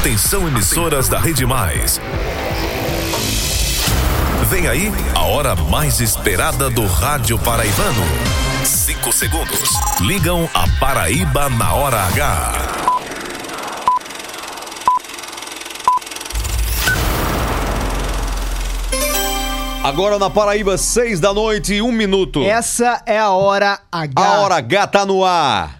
Atenção emissoras da Rede Mais. Vem aí a hora mais esperada do rádio paraibano. Cinco segundos. Ligam a Paraíba na hora H. Agora na Paraíba, seis da noite, um minuto. Essa é a hora H. A hora H tá no ar.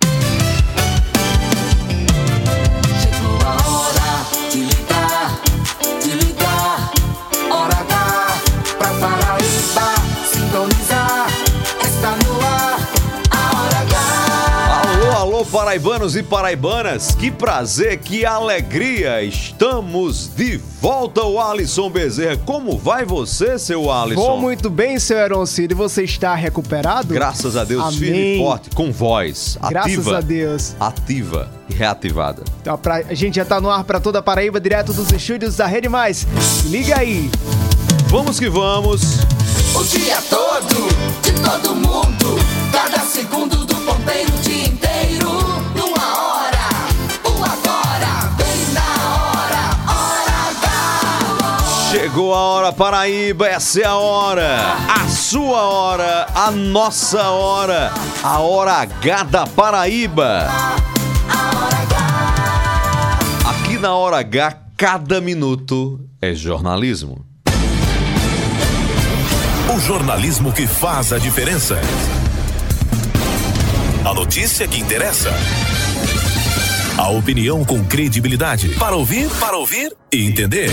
Paraibanos e paraibanas, que prazer, que alegria! Estamos de volta, o Alisson Bezerra. Como vai você, seu Alisson? Vou muito bem, seu Eroncito. E você está recuperado? Graças a Deus, Amém. firme e forte, com voz, Graças ativa, a Deus. ativa e reativada. Então, pra- a gente já tá no ar pra toda a Paraíba, direto dos estúdios da Rede Mais. Liga aí. Vamos que vamos. O dia todo, de todo mundo, cada segundo Chegou a hora, Paraíba, essa é a hora. A sua hora, a nossa hora. A hora H da Paraíba. Aqui na hora H, cada minuto é jornalismo. O jornalismo que faz a diferença. A notícia que interessa. A opinião com credibilidade. Para ouvir, para ouvir e entender.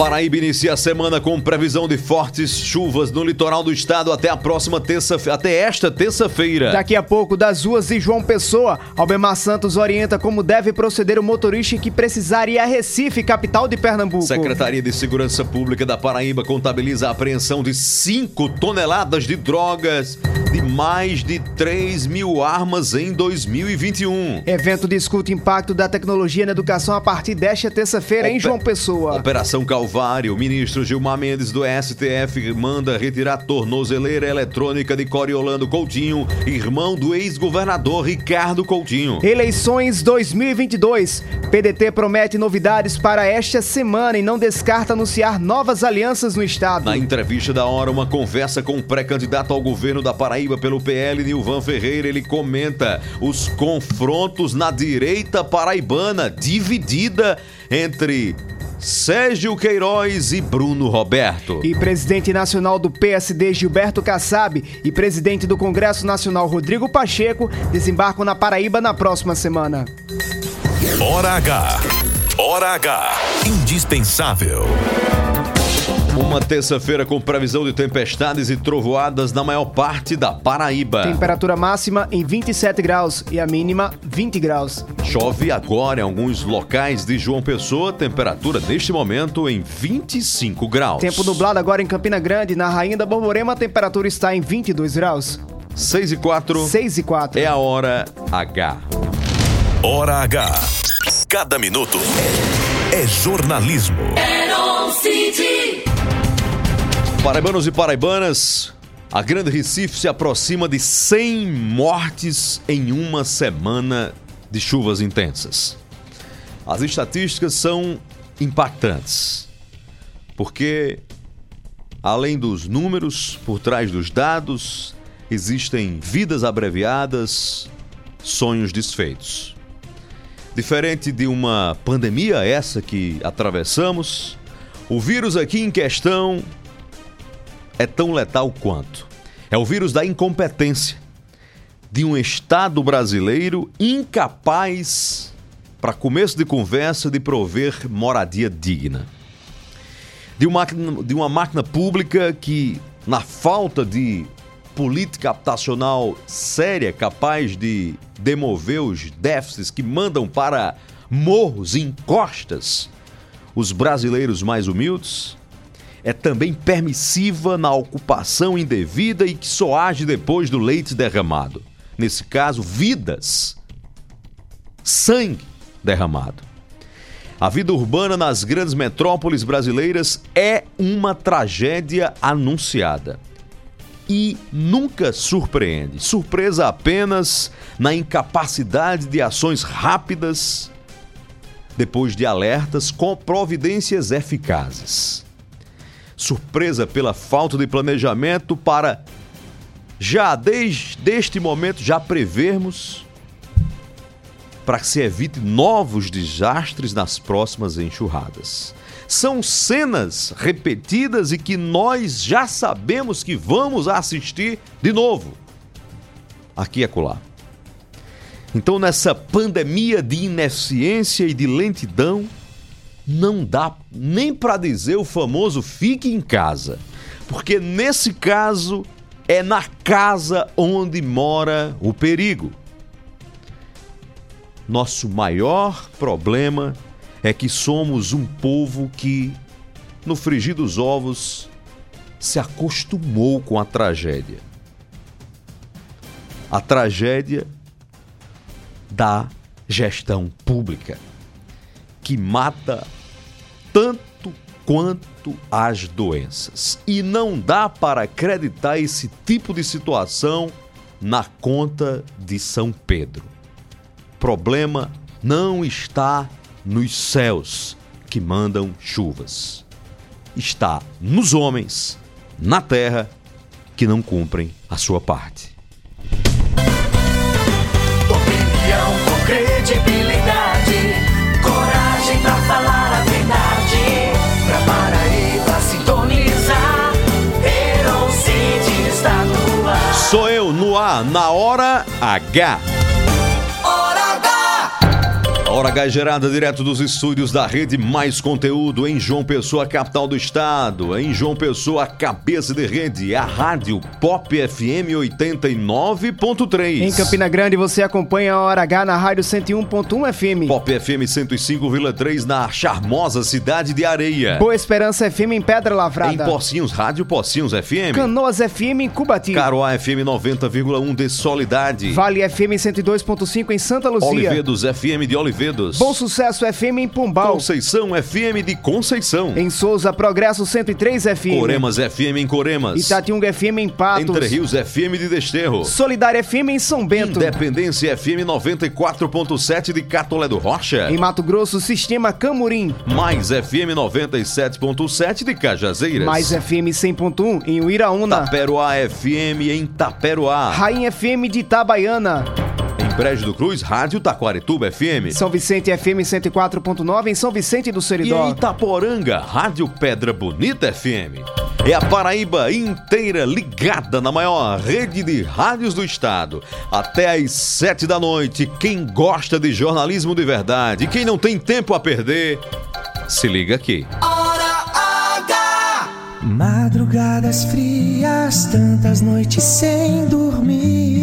Paraíba inicia a semana com previsão de fortes chuvas no litoral do estado até a próxima terça até esta terça-feira. Daqui a pouco, das ruas de João Pessoa, Albemar Santos orienta como deve proceder o motorista que precisar ir a Recife, capital de Pernambuco. Secretaria de Segurança Pública da Paraíba contabiliza a apreensão de 5 toneladas de drogas de mais de 3 mil armas em 2021. Evento discute impacto da tecnologia na educação a partir desta terça-feira em João Pessoa. Operação Calvário. Ministro Gilmar Mendes do STF manda retirar tornozeleira eletrônica de Coriolano Coutinho, irmão do ex-governador Ricardo Coutinho. Eleições 2022. PDT promete novidades para esta semana e não descarta anunciar novas alianças no estado. Na entrevista da hora, uma conversa com o pré-candidato ao governo da Paraíba pelo PL, Nilvan Ferreira, ele comenta os confrontos na direita paraibana, dividida entre Sérgio Queiroz e Bruno Roberto. E presidente nacional do PSD Gilberto Kassab e presidente do Congresso Nacional Rodrigo Pacheco desembarcam na Paraíba na próxima semana. Hora H. Hora H. Indispensável. Uma terça-feira com previsão de tempestades e trovoadas na maior parte da Paraíba. Temperatura máxima em 27 graus e a mínima 20 graus. Chove agora em alguns locais de João Pessoa, temperatura neste momento em 25 graus. Tempo nublado agora em Campina Grande, na Rainha da Borborema a temperatura está em 22 graus. 6 e 4 6 e 4. é a hora H. Hora H. Cada minuto é jornalismo. City. Paraibanos e paraibanas, a Grande Recife se aproxima de 100 mortes em uma semana de chuvas intensas. As estatísticas são impactantes, porque além dos números, por trás dos dados, existem vidas abreviadas, sonhos desfeitos. Diferente de uma pandemia essa que atravessamos, o vírus aqui em questão é tão letal quanto. É o vírus da incompetência de um Estado brasileiro incapaz, para começo de conversa, de prover moradia digna. De uma, de uma máquina pública que, na falta de política habitacional séria, capaz de demover os déficits que mandam para morros e encostas os brasileiros mais humildes, é também permissiva na ocupação indevida e que só age depois do leite derramado. Nesse caso, vidas, sangue derramado. A vida urbana nas grandes metrópoles brasileiras é uma tragédia anunciada. E nunca surpreende. Surpresa apenas na incapacidade de ações rápidas depois de alertas com providências eficazes. Surpresa pela falta de planejamento para já desde este momento já prevermos para que se evite novos desastres nas próximas enxurradas. São cenas repetidas e que nós já sabemos que vamos assistir de novo. Aqui e acolá. Então, nessa pandemia de ineficiência e de lentidão, não dá nem para dizer o famoso fique em casa, porque nesse caso é na casa onde mora o perigo. Nosso maior problema é que somos um povo que, no frigir dos ovos, se acostumou com a tragédia. A tragédia da gestão pública, que mata tanto quanto as doenças. E não dá para acreditar esse tipo de situação na conta de São Pedro. Problema não está nos céus que mandam chuvas. Está nos homens, na terra, que não cumprem a sua parte. Opinião com credibilidade, na hora H. Hora H! Gerada direto dos estúdios da Rede Mais Conteúdo em João Pessoa, capital do estado. Em João Pessoa, cabeça de rede, a rádio Pop FM 89.3. Em Campina Grande você acompanha a Hora H na Rádio 101.1 FM. Pop FM 105,3 na charmosa cidade de Areia. Boa Esperança FM em Pedra Em Lavrada. Pocinhos, Rádio Pocinhos FM. Canoas FM em Cubati. Caroá FM 90,1 de Solidade. Vale FM 102.5 em Santa Luzia. Olivedos FM de Bom Sucesso FM em Pombal. Conceição FM de Conceição. Em Souza, Progresso 103 FM. Coremas FM em Coremas. Itatiunga FM em Patos. Entre Rios FM de Desterro. Solidária FM em São Bento. Independência FM 94.7 de Catolé do Rocha. Em Mato Grosso, Sistema Camurim. Mais FM 97.7 de Cajazeiras. Mais FM 100.1 em Uiraúna. Taperoá FM em Taperoá. Rainha FM de Itabaiana. Brejo do Cruz, Rádio Taquarituba FM. São Vicente FM 104.9 em São Vicente do E em Seridó. Itaporanga, Rádio Pedra Bonita FM. É a Paraíba inteira ligada na maior rede de rádios do estado. Até às sete da noite, quem gosta de jornalismo de verdade, quem não tem tempo a perder, se liga aqui. Hora H! Madrugadas frias, tantas noites sem dormir.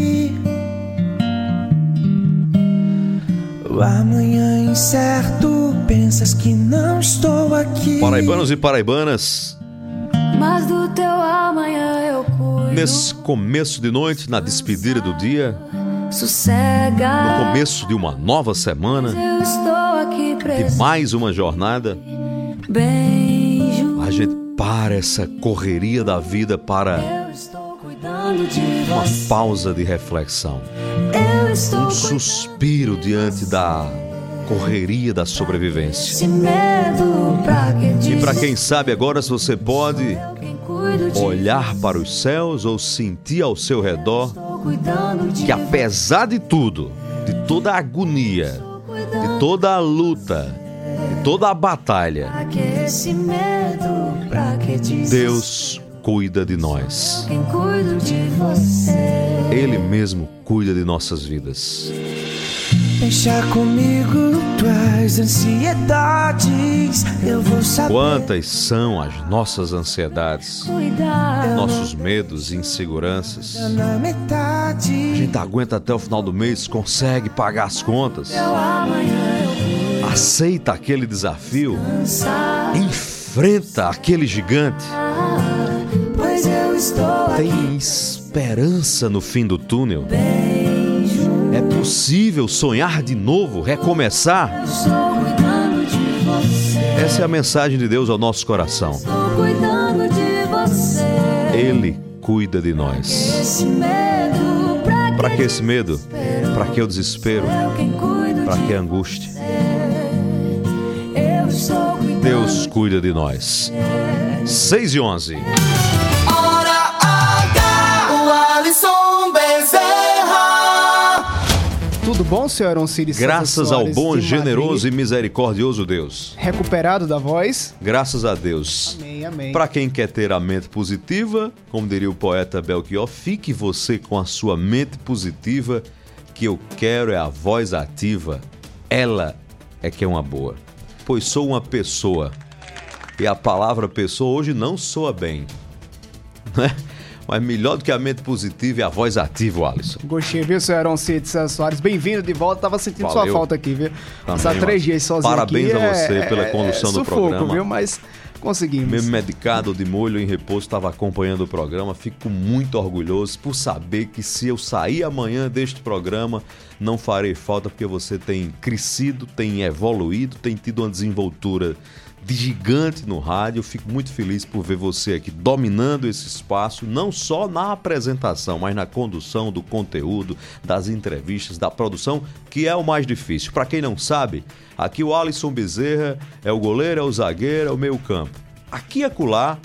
Amanhã incerto, pensas que não estou aqui. Paraibanos e paraibanas, Mas do teu amanhã eu cuido. nesse começo de noite, na despedida do dia, Sossega. no começo de uma nova semana, Eu estou aqui de mais uma jornada, Beijo. a gente para essa correria da vida para Eu estou cuidando de uma você. pausa de reflexão. Eu um suspiro diante da correria da sobrevivência. E para quem sabe agora, se você pode olhar para os céus ou sentir ao seu redor que apesar de tudo, de toda a agonia, de toda a luta, de toda a batalha, Deus cuida de nós. Ele mesmo cuida de nossas vidas. Deixa comigo tuas ansiedades. Eu vou saber. Quantas são as nossas ansiedades, Cuidar. nossos medos e inseguranças? Na A gente aguenta até o final do mês, consegue pagar as contas, aceita aquele desafio, enfrenta aquele gigante. Tem esperança no fim do túnel. É possível sonhar de novo, recomeçar. Essa é a mensagem de Deus ao nosso coração. Ele cuida de nós. Para que esse medo? Para que o desespero? Para que a angústia? Deus cuida de nós. 6 e 11. Tudo bom, senhor César Graças ao bom, generoso Madrid? e misericordioso Deus. Recuperado da voz? Graças a Deus. Amém, amém. Para quem quer ter a mente positiva, como diria o poeta Belchior, fique você com a sua mente positiva, que eu quero é a voz ativa. Ela é que é uma boa. Pois sou uma pessoa. E a palavra pessoa hoje não soa bem. Né? Mas melhor do que a mente positiva é a voz ativa, Alisson. Gostinho, viu, senhor Aaron Cid César Soares? Bem-vindo de volta. Tava sentindo Valeu. sua falta aqui, viu? Passar três dias sozinho parabéns aqui a você é- pela é- condução é do sufoco, programa. viu? Mas conseguimos. Mesmo medicado de molho em repouso, estava acompanhando o programa. Fico muito orgulhoso por saber que se eu sair amanhã deste programa, não farei falta porque você tem crescido, tem evoluído, tem tido uma desenvoltura de gigante no rádio. Fico muito feliz por ver você aqui dominando esse espaço, não só na apresentação, mas na condução do conteúdo, das entrevistas, da produção, que é o mais difícil. Para quem não sabe, aqui o Alisson Bezerra é o goleiro, é o zagueiro, é o meio campo. Aqui e acolá,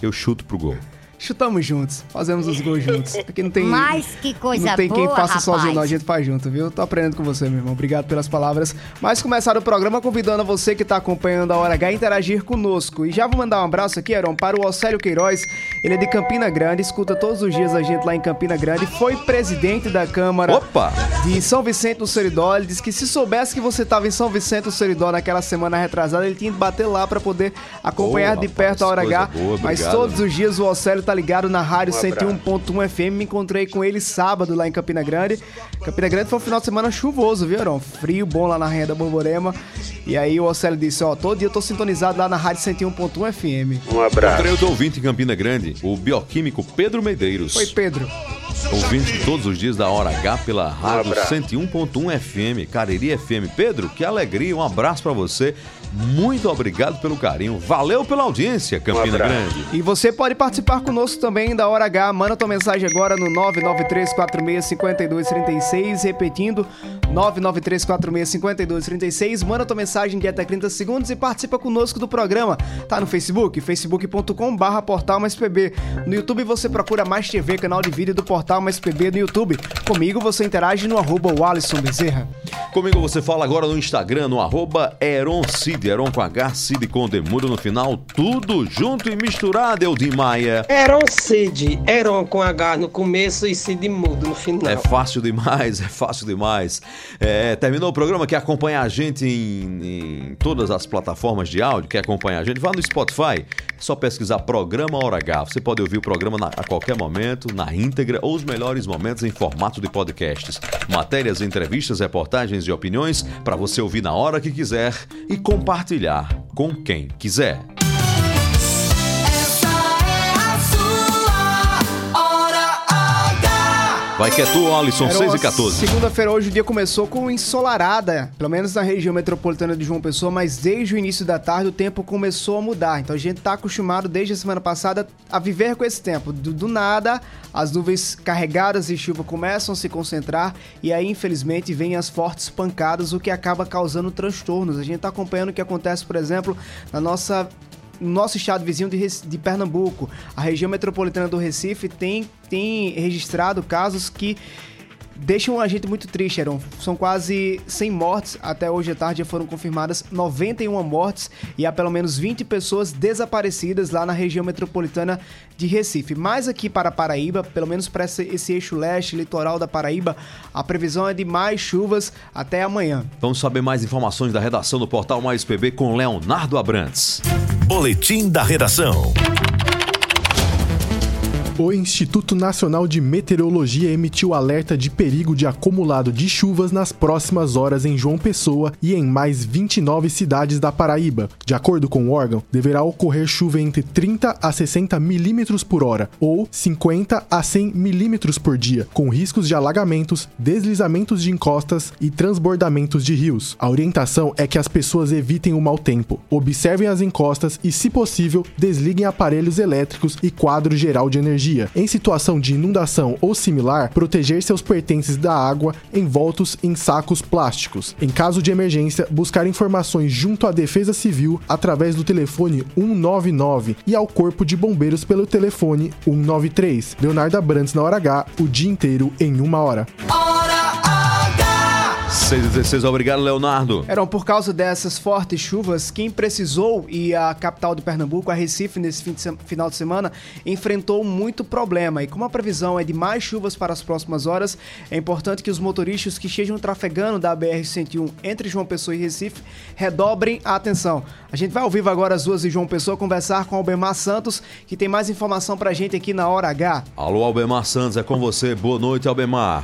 eu chuto pro gol. Chutamos juntos, fazemos os gols juntos. Aqui não tem. Mas que coisa não tem quem boa, faça rapaz. sozinho, não. A gente faz junto, viu? Tô aprendendo com você, meu irmão. Obrigado pelas palavras. Mas começar o programa convidando a você que tá acompanhando a Hora H a interagir conosco. E já vou mandar um abraço aqui, Aaron, para o Océlio Queiroz. Ele é de Campina Grande, escuta todos os dias a gente lá em Campina Grande. Foi presidente da Câmara Opa! de São Vicente do Seridó. Ele disse que se soubesse que você estava em São Vicente do Seridó naquela semana retrasada, ele tinha que bater lá para poder acompanhar Boa, de perto a Hora H. boa, Mas obrigado. todos os dias o Océlio tá ligado na rádio 101.1 FM. Me encontrei com ele sábado lá em Campina Grande. Campina Grande foi um final de semana chuvoso, viu, Aaron? Frio, bom lá na Rainha da Borborema. E aí o Océlio disse, ó, todo dia eu tô sintonizado lá na rádio 101.1 FM. Encontrei outro ouvinte em Campina Grande, o bioquímico Pedro Medeiros. Oi, Pedro. Ouvinte todos os dias da Hora H pela rádio 101.1 FM, Cariri FM. Pedro, que alegria, um abraço pra você. Muito obrigado pelo carinho. Valeu pela audiência, Campina Grande. E você pode participar conosco também da Hora H. Manda tua mensagem agora no 993465236, repetindo 993465236. Manda tua mensagem de até 30 segundos e participa conosco do programa. Tá no Facebook, facebook.com/barra Portal Mais PB. No YouTube você procura Mais TV, canal de vídeo do Portal Mais PB no YouTube. Comigo você interage no arroba o Alisson Bezerra. Comigo você fala agora no Instagram, no arroba Eron Cid, Eron com H, Cid com Demudo no final, tudo junto e misturado, Eldim Maia. Eron Cid, Eron com H no começo e Cid mudo no final. É fácil demais, é fácil demais. É, terminou o programa, quer acompanhar a gente em, em todas as plataformas de áudio, quer acompanhar a gente, vá no Spotify, é só pesquisar Programa Hora H. Você pode ouvir o programa na- a qualquer momento, na íntegra, ou os melhores momentos em formato de podcasts. Matérias, entrevistas, reportagens e opiniões para você ouvir na hora que quiser e compartilhar com quem quiser. Vai que é tu, Alisson, Era 6 uma e 14. Segunda-feira hoje o dia começou com ensolarada, pelo menos na região metropolitana de João Pessoa, mas desde o início da tarde o tempo começou a mudar. Então a gente tá acostumado desde a semana passada a viver com esse tempo. Do, do nada, as nuvens carregadas de chuva começam a se concentrar e aí infelizmente vêm as fortes pancadas, o que acaba causando transtornos. A gente tá acompanhando o que acontece, por exemplo, na nossa no nosso estado vizinho de, de Pernambuco, a região metropolitana do Recife tem, tem registrado casos que deixam a gente muito triste, Aaron. São quase 100 mortes, até hoje à tarde já foram confirmadas 91 mortes e há pelo menos 20 pessoas desaparecidas lá na região metropolitana de Recife. Mas aqui para Paraíba, pelo menos para esse, eixo leste, litoral da Paraíba, a previsão é de mais chuvas até amanhã. Vamos saber mais informações da redação do Portal Mais PB com Leonardo Abrantes. Boletim da redação. O Instituto Nacional de Meteorologia emitiu alerta de perigo de acumulado de chuvas nas próximas horas em João Pessoa e em mais 29 cidades da Paraíba. De acordo com o órgão, deverá ocorrer chuva entre 30 a 60 milímetros por hora ou 50 a 100 milímetros por dia, com riscos de alagamentos, deslizamentos de encostas e transbordamentos de rios. A orientação é que as pessoas evitem o mau tempo, observem as encostas e, se possível, desliguem aparelhos elétricos e quadro geral de energia. Em situação de inundação ou similar, proteger seus pertences da água envoltos em sacos plásticos. Em caso de emergência, buscar informações junto à Defesa Civil através do telefone 199 e ao Corpo de Bombeiros pelo telefone 193. Leonardo Abrantes na hora H, o dia inteiro em uma hora. Hora H. 6 e 16, obrigado, Leonardo. Eram por causa dessas fortes chuvas, quem precisou e a capital de Pernambuco, a Recife, nesse fim de se- final de semana, enfrentou muito problema. E como a previsão é de mais chuvas para as próximas horas, é importante que os motoristas que estejam trafegando da BR-101 entre João Pessoa e Recife redobrem a atenção. A gente vai ao vivo agora as ruas de João Pessoa conversar com Albemar Santos, que tem mais informação pra gente aqui na Hora H. Alô, Albemar Santos, é com você. Boa noite, Albemar.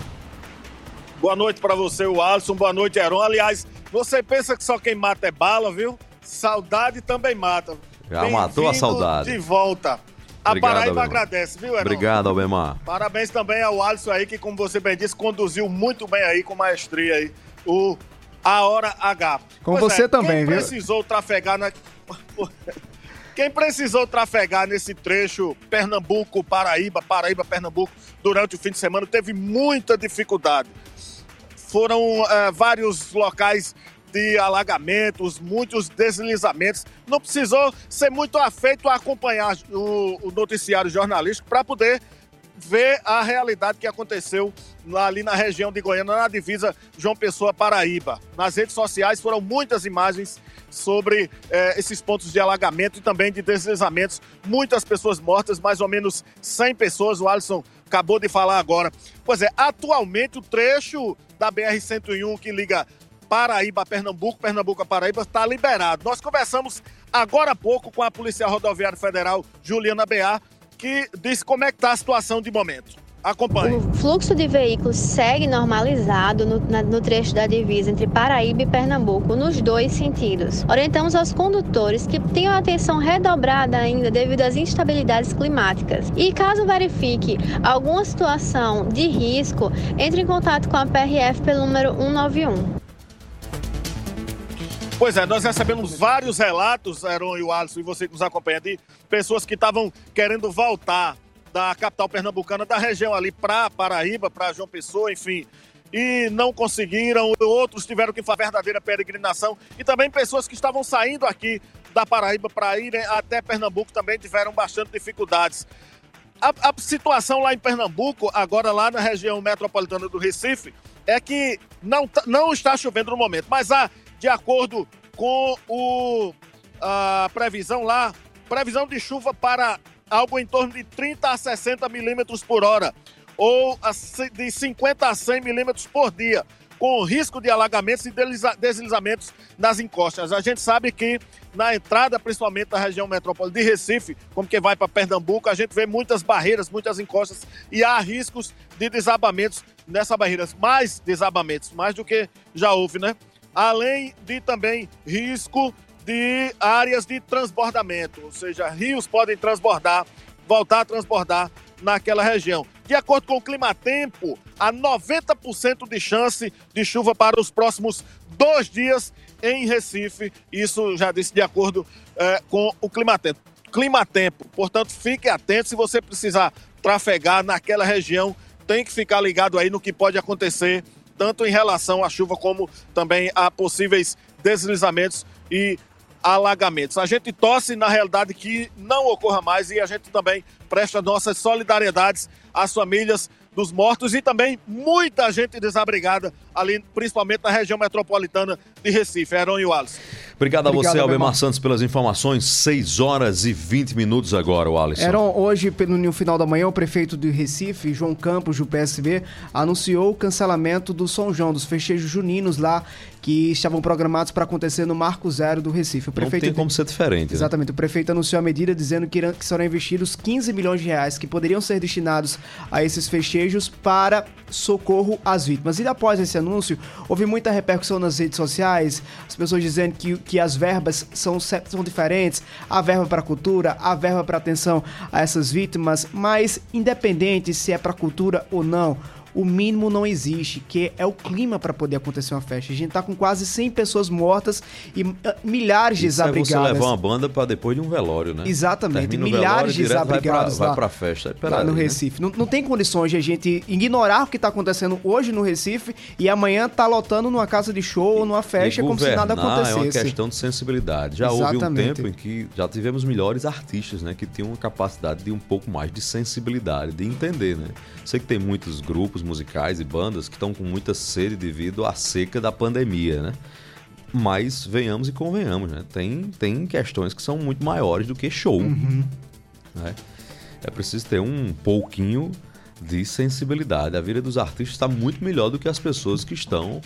Boa noite pra você, o Alisson. Boa noite, Heron. Aliás, você pensa que só quem mata é bala, viu? Saudade também mata. Já matou a saudade. De volta. A Obrigado, Paraíba Albemar. agradece, viu, Heron? Obrigado, Albemar. Parabéns também ao Alisson aí, que, como você bem disse, conduziu muito bem aí, com maestria aí, o A Hora H. Com Pois você é, também, quem viu? precisou trafegar na... Quem precisou trafegar nesse trecho Pernambuco, Paraíba, Paraíba, Pernambuco, durante o fim de semana, teve muita dificuldade. Foram eh, vários locais de alagamentos, muitos deslizamentos. Não precisou ser muito afeito a acompanhar o, o noticiário jornalístico para poder ver a realidade que aconteceu ali na região de Goiânia, na divisa João Pessoa Paraíba. Nas redes sociais foram muitas imagens sobre eh, esses pontos de alagamento e também de deslizamentos. Muitas pessoas mortas, mais ou menos 100 pessoas. O Alisson acabou de falar agora. Pois é, atualmente o trecho da BR-101 que liga Paraíba a Pernambuco, Pernambuco a Paraíba, está liberado. Nós conversamos agora há pouco com a Polícia Rodoviária Federal, Juliana Bear, que disse como é que está a situação de momento. Acompanhe. O fluxo de veículos segue normalizado no, na- no trecho da divisa entre Paraíba e Pernambuco, nos dois sentidos. Orientamos aos condutores que tenham atenção redobrada ainda devido às instabilidades climáticas. E caso verifique alguma situação de risco, entre em contato com a PRF pelo número 191. Pois é, nós recebemos vários relatos, Heron e o Alisson, e você que nos acompanha de pessoas que estavam querendo voltar da capital pernambucana, da região ali para Paraíba, para João Pessoa, enfim, e não conseguiram. Outros tiveram que fazer verdadeira peregrinação e também pessoas que estavam saindo aqui da Paraíba para irem até Pernambuco também tiveram bastante dificuldades. A, a situação lá em Pernambuco, agora lá na região metropolitana do Recife, é que não, tá- não está chovendo no momento, mas há, de acordo com o, a previsão lá, previsão de chuva para algo em torno de 30 a 60 milímetros por hora, ou de 50 a 100 milímetros por dia, com risco de alagamentos e desliza- deslizamentos nas encostas. A gente sabe que na entrada, principalmente da região metrópole de Recife, como que vai para Pernambuco, a gente vê muitas barreiras, muitas encostas e há riscos de desabamentos nessas barreiras, mais desabamentos, mais do que já houve, né? Além de também risco de áreas de transbordamento, ou seja, rios podem transbordar, voltar a transbordar naquela região. De acordo com o Climatempo, há 90% de chance de chuva para os próximos dois dias em Recife. Isso já disse de acordo eh, com o Climatempo. Climatempo, portanto, fique atento se você precisar trafegar naquela região, tem que ficar ligado aí no que pode acontecer, tanto em relação à chuva como também a possíveis deslizamentos e alagamentos. A gente torce, na realidade, que não ocorra mais e a gente também presta nossas solidariedades às famílias dos mortos e também muita gente desabrigada ali, principalmente na região metropolitana de Recife. Heron e Wallace. Obrigado a Obrigado, você, Albemar. Santos, pelas informações. 6 horas e 20 minutos agora, o Alisson. Eram hoje, pelo- no final da manhã, o prefeito de Recife, João Campos, do PSB, anunciou o cancelamento do São João, dos festejos juninos lá, que estavam programados para acontecer no Marco Zero do Recife. O Não prefeito tem como ser diferente, né? Exatamente. O prefeito anunciou a medida dizendo que, irão- que serão investidos 15 milhões de reais que poderiam ser destinados a esses festejos para socorro às vítimas. E após esse anúncio, houve muita repercussão nas redes sociais, as pessoas dizendo que, que as verbas são, são diferentes, a verba para cultura, a verba para atenção a essas vítimas, mas independente se é para cultura ou não, o mínimo não existe, que é o clima para poder acontecer uma festa. A gente tá com quase 100 pessoas mortas e ah, milhares de Isso é você desabrigadas. levar uma banda pra depois de um velório, né? Exatamente, Termina milhares velório, vai pra- desabrigados vai lá, pra festa. Lá peraí, no né? Recife. Não, não tem condições de a gente ignorar o que está acontecendo hoje no Recife e amanhã tá lotando numa casa de show ou numa festa como se nada governar É uma acontecesse. questão de sensibilidade. Já houve um Exatamente. tempo em que já tivemos melhores artistas, né? Que tinham uma capacidade de um pouco mais de sensibilidade, de entender, né? Sei que tem muitos grupos musicais e bandas que estão com muita sede devido à seca da pandemia, né? Mas venhamos e convenhamos, né? Tem, tem questões que são muito maiores do que show. Uhum. né? É preciso ter um pouquinho de sensibilidade. A vida dos artistas está muito melhor do que as pessoas que estão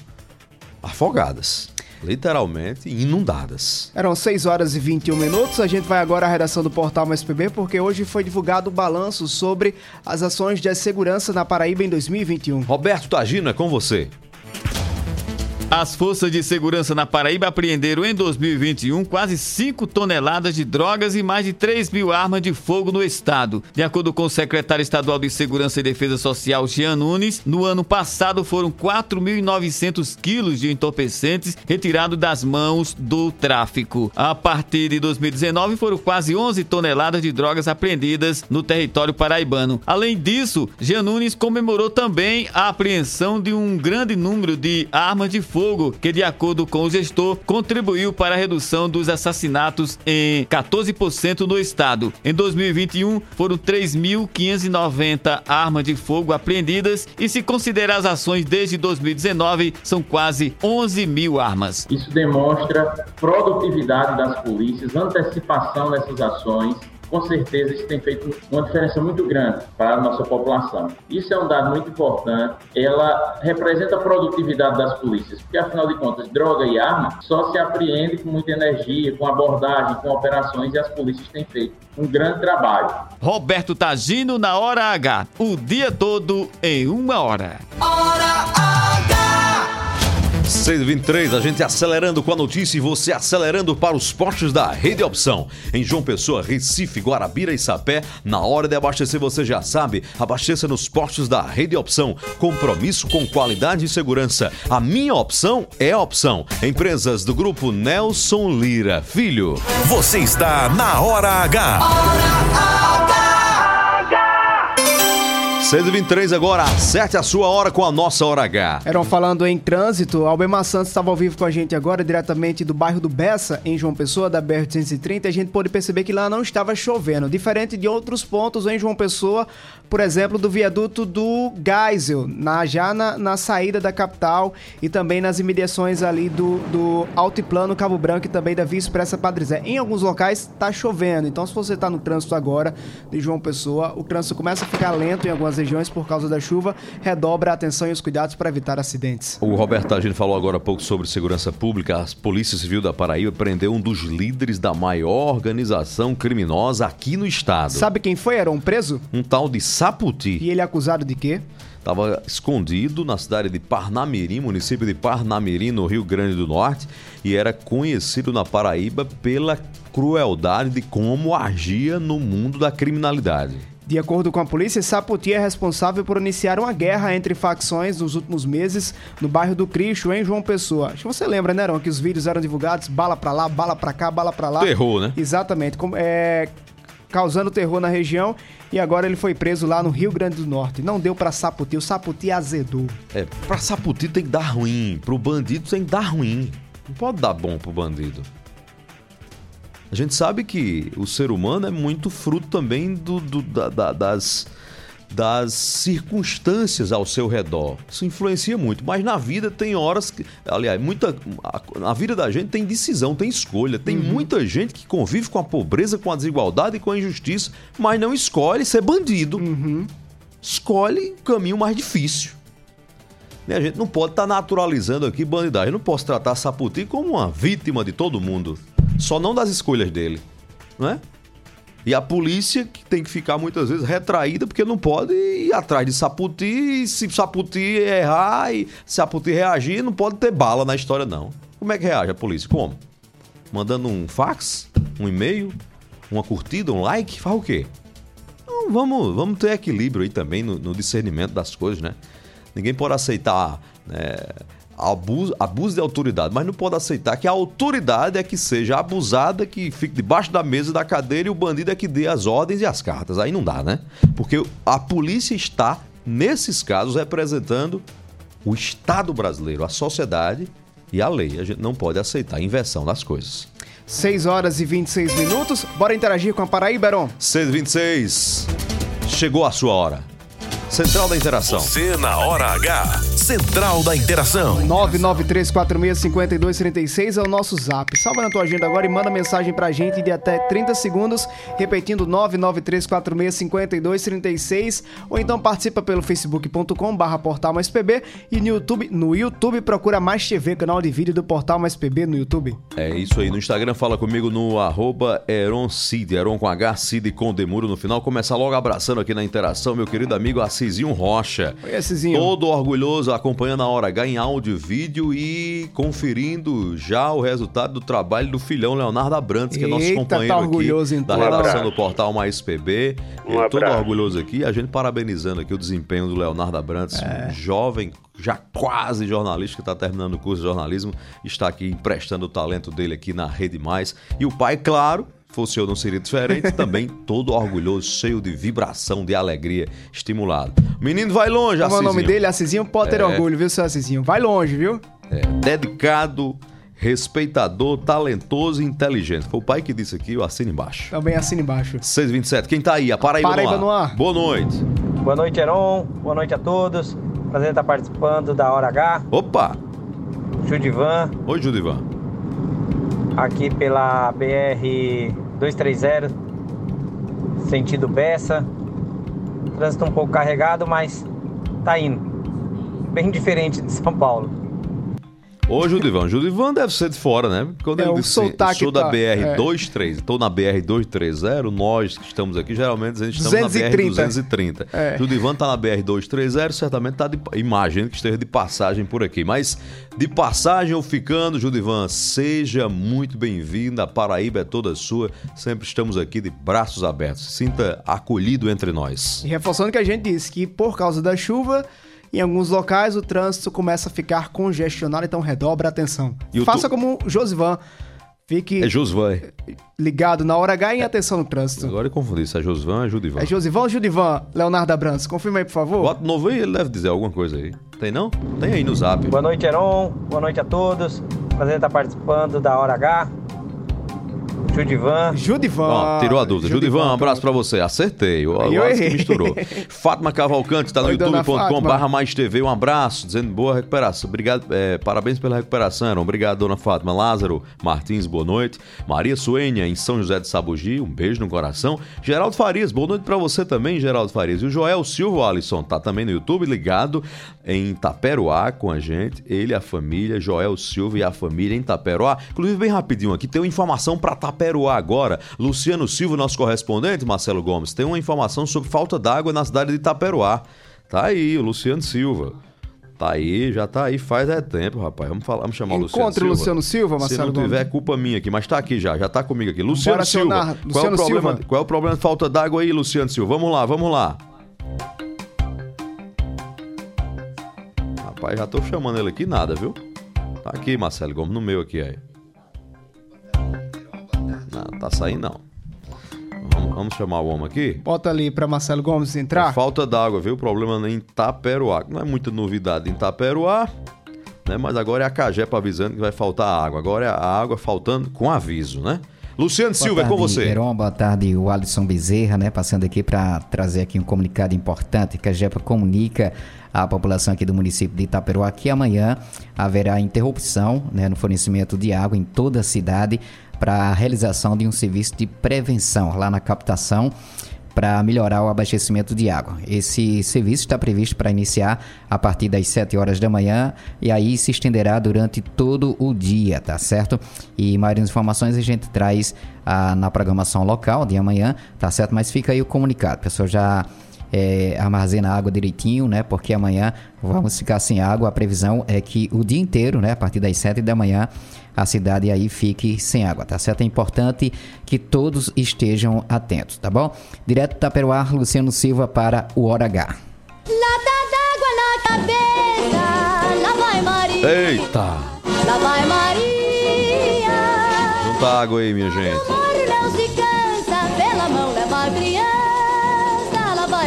afogadas, literalmente inundadas. Eram 6 horas e 21 minutos. A gente vai agora à redação do portal MSPB porque hoje foi divulgado o balanço sobre as ações de segurança na Paraíba em 2021. Roberto Tagino, é com você. As forças de segurança na Paraíba apreenderam em 2021 quase 5 toneladas de drogas e mais de 3 mil armas de fogo no estado. De acordo com o secretário estadual de Segurança e Defesa Social, Jean Nunes, no ano passado foram 4.900 quilos de entorpecentes retirados das mãos do tráfico. A partir de 2019 foram quase 11 toneladas de drogas apreendidas no território paraibano. Além disso, Jean Nunes comemorou também a apreensão de um grande número de armas de fogo, que, de acordo com o gestor, contribuiu para a redução dos assassinatos em 14% no estado. Em 2021, foram 3.590 armas de fogo apreendidas e, se considerar as ações desde 2019, são quase 11 mil armas. Isso demonstra produtividade das polícias, antecipação dessas ações. Com certeza isso tem feito uma diferença muito grande para a nossa população. Isso é um dado muito importante. Ela representa a produtividade das polícias, porque afinal de contas, droga e arma só se apreende com muita energia, com abordagem, com operações e as polícias têm feito um grande trabalho. Roberto Tagino na Hora H, o dia todo em uma hora. 6h23, a gente acelerando com a notícia e você acelerando para os postos da Rede Opção. Em João Pessoa, Recife, Guarabira e Sapé, na hora de abastecer você já sabe, abasteça nos postos da Rede Opção. Compromisso com qualidade e segurança. A minha opção é a opção. Empresas do grupo Nelson Lira Filho. Você está na Hora H. 6h23 agora, acerte a sua hora com a nossa Hora H. Eram falando em trânsito, Albemar Santos estava ao vivo com a gente agora, diretamente do bairro do Bessa, em João Pessoa, da BR-830, e a gente pôde perceber que lá não estava chovendo, diferente de outros pontos em João Pessoa, por exemplo, do viaduto do Geisel, na, já na, na saída da capital e também nas imediações ali do, do Altiplano Cabo Branco e também da Via Expressa Padre Zé. Em alguns locais está chovendo, então se você está no trânsito agora de João Pessoa, o trânsito começa a ficar lento em algumas regiões por causa da chuva, redobra a atenção e os cuidados para evitar acidentes. O Roberto Tagino falou agora há pouco sobre segurança pública. A Polícia Civil da Paraíba prendeu um dos líderes da maior organização criminosa aqui no estado. Sabe quem foi? Era um preso? Um tal de Saputi. E ele é acusado de quê? Estava escondido na cidade de Parnamirim, município de Parnamirim, no Rio Grande do Norte, e era conhecido na Paraíba pela crueldade de como agia no mundo da criminalidade. De acordo com a polícia, Sapoti é responsável por iniciar uma guerra entre facções nos últimos meses no bairro do Cristo, em João Pessoa. Acho que você lembra, né, Ron, que os vídeos eram divulgados, bala pra lá, bala pra cá, bala pra lá. Terror, né? Exatamente. como- é, causando terror na região e agora ele foi preso lá no Rio Grande do Norte. Não deu pra Sapoti, o Sapoti azedou. É, pra Saputi tem que dar ruim, pro bandido tem que dar ruim. Não pode dar bom pro bandido. A gente sabe que o ser humano é muito fruto também do, do- da- da- das, das circunstâncias ao seu redor. Isso influencia muito, mas na vida tem horas que, aliás, muita a, na vida da gente tem decisão, tem escolha. Tem muita gente que convive com a pobreza, com a desigualdade e com a injustiça, mas não escolhe ser bandido. Escolhe o caminho mais difícil. A gente não pode estar naturalizando aqui bandidagem. Eu não posso tratar Saputi como uma vítima de todo mundo. Só não das escolhas dele. Não é? E a polícia que tem que ficar muitas vezes retraída porque não pode ir atrás de Saputi. E se Saputi errar e Saputi reagir, não pode ter bala na história, não. Como é que reage a polícia? Como? Mandando um fax? Um e-mail? Uma curtida? Um like? Faz o quê? Então, vamos, vamos ter equilíbrio aí também no, no discernimento das coisas, né? Ninguém pode aceitar né, abuso, abuso de autoridade, mas não pode aceitar que a autoridade é que seja abusada, que fique debaixo da mesa da cadeira e o bandido é que dê as ordens e as cartas. Aí não dá, né? Porque a polícia está, nesses casos, representando o Estado brasileiro, a sociedade e a lei. A gente não pode aceitar a inversão das coisas. 6 horas e 26 minutos. Bora interagir com a Paraíba, Heron. 626. Chegou a sua hora. Central da Interação. Você na hora H. Central da Interação. 993465236 é o nosso zap. Salva na tua agenda agora e manda mensagem pra gente de até 30 segundos, repetindo 993465236 ou então participa pelo facebook.com barra portal mais pb e no YouTube, no YouTube procura mais TV, canal de vídeo do portal mais pb no YouTube. É isso aí. No Instagram fala comigo no arroba Eron Cid, Eron com H, Cid com Demuro no final. Começar logo abraçando aqui na interação, meu querido amigo Assisinho Rocha. Oi, Assisinho. Todo orgulhoso acompanhando a Hora H em áudio e vídeo e conferindo já o resultado do trabalho do filhão Leonardo Abrantes, que é nosso Eita, companheiro tá orgulhoso, aqui então. da redação do portal Mais PB. Um todo orgulhoso aqui, a gente parabenizando aqui o desempenho do Leonardo Abrantes, É. um jovem, já quase jornalista, que está terminando o curso de jornalismo, está aqui emprestando o talento dele aqui na Rede Mais. E o pai, claro, fosse eu não seria diferente, também todo orgulhoso, cheio de vibração, de alegria, estimulado. O menino vai longe, Como é o nome Assisinho. dele? Assisinho pode ter É. orgulho, viu, seu Assisinho? Vai longe, viu? É, dedicado, respeitador, talentoso e inteligente. Foi o pai que disse aqui, eu assino embaixo. Também assina embaixo. 627, quem tá aí? A Paraíba, Paraíba no, no ar. ar. Boa noite. Boa noite, Heron. Boa noite a todos. Prazer estar participando da Hora H. Opa! Judivan, Oi, Judivan. Aqui pela BR 230, sentido Bessa. Trânsito um pouco carregado, mas tá indo. Bem diferente de São Paulo. Ô, Judivan. Judivan deve ser de fora, né? Quando É, ele o disse, sou da tá- BR-23, estou na BR-230, nós que estamos aqui, geralmente a gente estamos na 230. BR-230. É. Judivan tá na BR-230, certamente tá de... Imagino que esteja de passagem por aqui. Mas de passagem ou ficando, Judivan, seja muito bem-vinda. A Paraíba é toda sua. Sempre estamos aqui de braços abertos. Sinta acolhido entre nós. E reforçando que a gente disse que por causa da chuva, em alguns locais o trânsito começa a ficar congestionado, então redobra a atenção. E Faça tu- como o Josivan. Fique É Josvan. ligado na hora H e atenção no trânsito. Agora eu confundi se é Josvan ou é Judivan. É Josivan ou Judivan? Leonardo Abrantes, confirma aí, por favor. Bota novo aí, ele deve dizer alguma coisa aí. Tem não? Tem aí no zap. Boa noite, Heron. Boa noite a todos. Prazer estar participando da Hora H. Judivan. Judivan. Ó, tirou a dúvida. Judivan, um abraço pra você. Acertei. O eu que misturou. Fátima Cavalcante tá no Oi, dona youtube.com Fátima. barra mais TV. Um abraço, dizendo boa recuperação. Obrigado, é, parabéns pela recuperação. Aaron. Obrigado, dona Fátima. Lázaro Martins, boa noite. Maria Suênia, em São José de Sabugi, um beijo no coração. Geraldo Farias, boa noite pra você também, Geraldo Farias. E o Joel Silva Alisson tá também no YouTube, ligado em Taperoá com a gente. Ele, a família, Joel Silva e a família em Taperoá. Inclusive, bem rapidinho aqui, tem uma informação pra Taperoá agora. Luciano Silva, nosso correspondente, Marcelo Gomes, tem uma informação sobre falta d'água na cidade de Taperoá. Tá aí, o Luciano Silva. Tá aí, já tá aí faz é tempo, rapaz. Vamos, falar, vamos chamar o Luciano Encontre o Silva. Luciano Silva, Marcelo Se não tiver, é culpa minha aqui, mas tá aqui já, já tá comigo aqui. Luciano Bora Silva. acionar qual, é o Luciano problema, Silva. qual é o problema de falta d'água aí, Luciano Silva? Vamos lá, vamos lá. Rapaz, já tô chamando ele aqui, nada, viu? Tá aqui, Marcelo Gomes, no meu aqui aí. Não, tá saindo não. Vamos, vamos chamar o homem aqui? Bota ali pra Marcelo Gomes entrar. É falta d'água, viu? O problema em Taperoá. Não é muita novidade em Taperoá, né? Mas agora é a Cagepa avisando que vai faltar água. Agora é a água faltando com aviso, né? Luciano Silva, é com tarde, você. Heron, boa tarde, o Alisson Bezerra, né? Passando aqui para trazer aqui um comunicado importante que a GEPA comunica à população aqui do município de Itaperuá que amanhã haverá interrupção né, no fornecimento de água em toda a cidade para a realização de um serviço de prevenção lá na captação para melhorar o abastecimento de água. Esse serviço está previsto para iniciar a partir das 7 horas da manhã e aí se estenderá durante todo o dia, tá certo? E maiores informações a gente traz ah, na programação local de amanhã, tá certo? Mas fica aí o comunicado, pessoal já é, armazena água direitinho, né? Porque amanhã vamos ficar sem água. A previsão é que o dia inteiro, né? A partir das 7 da manhã, a cidade aí fique sem água, tá certo? É importante que todos estejam atentos, tá bom? Direto do Taperoá, Luciano Silva para o Hora H. Lata d'água na cabeça, lá vai Maria. Eita! Lá vai Maria. Junta água aí, minha gente.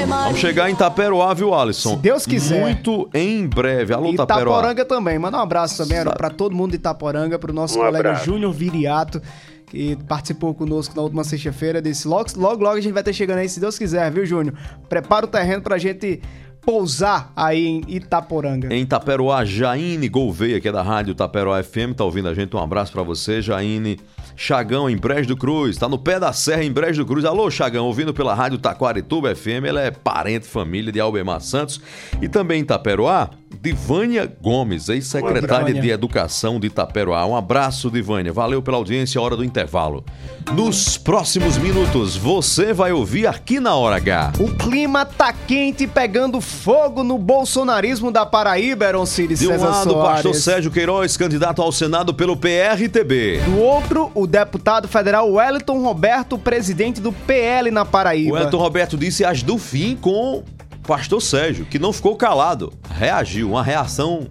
Vamos chegar em Itaperoá, viu, Alisson? Se Deus quiser. Muito em breve. Alô, Itaperoá. Itaporanga também. Manda um abraço também pra todo mundo de Itaporanga, pro nosso Um colega. Júnior Viriato, que participou conosco na última sexta-feira. Desse logo, logo, logo a gente vai ter chegando aí, se Deus quiser, viu, Júnior? Prepara o terreno pra gente pousar aí em Itaporanga. Em Itaperoá, Jaine Gouveia, que é da Rádio Itaperoá FM, tá ouvindo a gente. Um abraço pra você, Jaine. Chagão, em Brejo do Cruz, tá no pé da serra, em Brejo do Cruz. Alô, Chagão, ouvindo pela Rádio Taquarituba FM. Ela é parente, família de Albemar Santos. E também em Itaperoá, Divânia Gomes, ex-secretária de Educação de Itaperoá. Um abraço, Divânia. Valeu pela audiência, hora do intervalo. Nos próximos minutos, você vai ouvir aqui na Hora H. O clima tá quente, pegando fogo no bolsonarismo da Paraíba, Eron Cires De um César lado, o Soares. pastor Sérgio Queiroz, candidato ao Senado pelo PRTB. Do outro, o deputado federal Wellington Roberto, presidente do PL na Paraíba. O Elton Roberto disse as do fim com pastor Sérgio, que não ficou calado. Reagiu, uma reação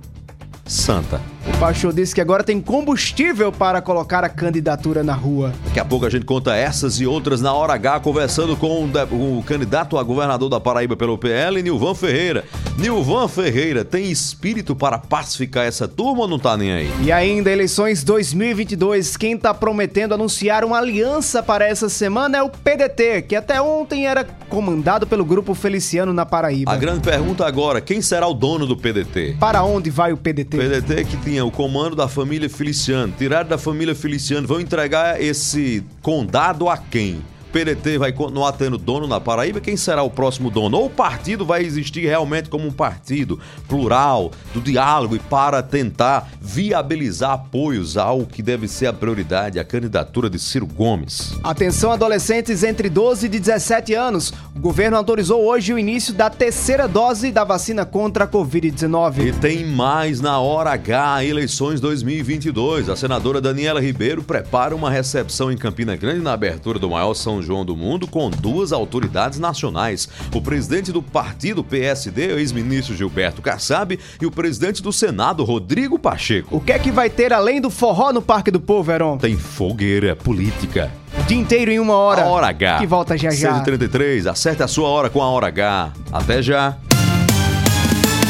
santa. O pastor disse que agora tem combustível para colocar a candidatura na rua. Daqui a pouco a gente conta essas e outras na hora H, conversando com o candidato a governador da Paraíba pelo PL, Nilvan Ferreira. Nilvan Ferreira tem espírito para pacificar essa turma ou não tá nem aí? E ainda, eleições 2022, quem tá prometendo anunciar uma aliança para essa semana é o PDT, que até ontem era comandado pelo grupo Feliciano na Paraíba. A grande pergunta agora, quem será o dono do PDT? Para onde vai o PDT? PDT que tinha o comando da família Feliciano. Tiraram da família Feliciano, vão entregar esse condado a quem? PDT vai continuar tendo dono na Paraíba? Quem será o próximo dono? Ou o partido vai existir realmente como um partido plural, do diálogo e para tentar viabilizar apoios ao que deve ser a prioridade, a candidatura de Ciro Gomes? Atenção adolescentes entre 12 e 17 anos. O governo autorizou hoje o início da terceira dose da vacina contra a Covid-19. E tem mais na hora H, eleições 2022. A senadora Daniela Ribeiro prepara uma recepção em Campina Grande na abertura do maior São João do mundo com duas autoridades nacionais. O presidente do partido PSD, o ex-ministro Gilberto Kassab, e o presidente do Senado, Rodrigo Pacheco. O que é que vai ter além do forró no Parque do Povo, Heron? Tem fogueira política. O dia inteiro em uma hora. A hora H. Que volta já já. 6h33, acerte a sua hora com a hora H. Até já.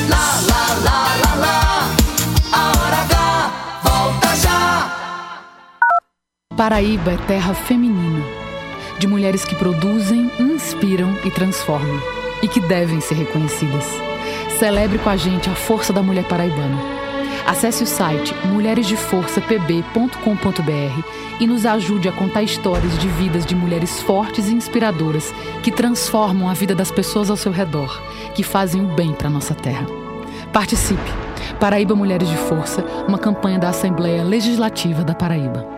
Lá, lá, lá, lá, lá. A hora H volta já. Paraíba é terra feminina, de mulheres que produzem, inspiram e transformam, e que devem ser reconhecidas. Celebre com a gente a força da mulher paraibana. Acesse o site mulheresdeforçapb.com.br e nos ajude a contar histórias de vidas de mulheres fortes e inspiradoras que transformam a vida das pessoas ao seu redor, que fazem o bem para nossa terra. Participe! Paraíba Mulheres de Força, uma campanha da Assembleia Legislativa da Paraíba.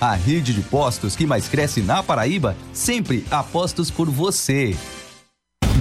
A rede de postos que mais cresce na Paraíba, sempre apostos por você.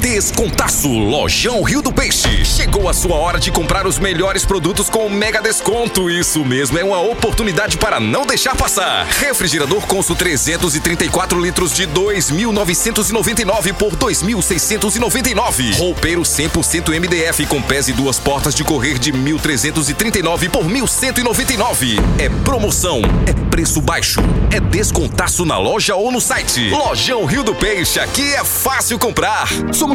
Descontaço Lojão Rio do Peixe. Chegou a sua hora de comprar os melhores produtos com mega desconto. Isso mesmo, é uma oportunidade para não deixar passar. Refrigerador Consul 334 litros de 2.999 por 2.699. Roupeiro 100% MDF com pés e duas portas de correr de 1.339 por 1.199. É promoção, é preço baixo, é descontaço na loja ou no site. Lojão Rio do Peixe, aqui é fácil comprar. Somos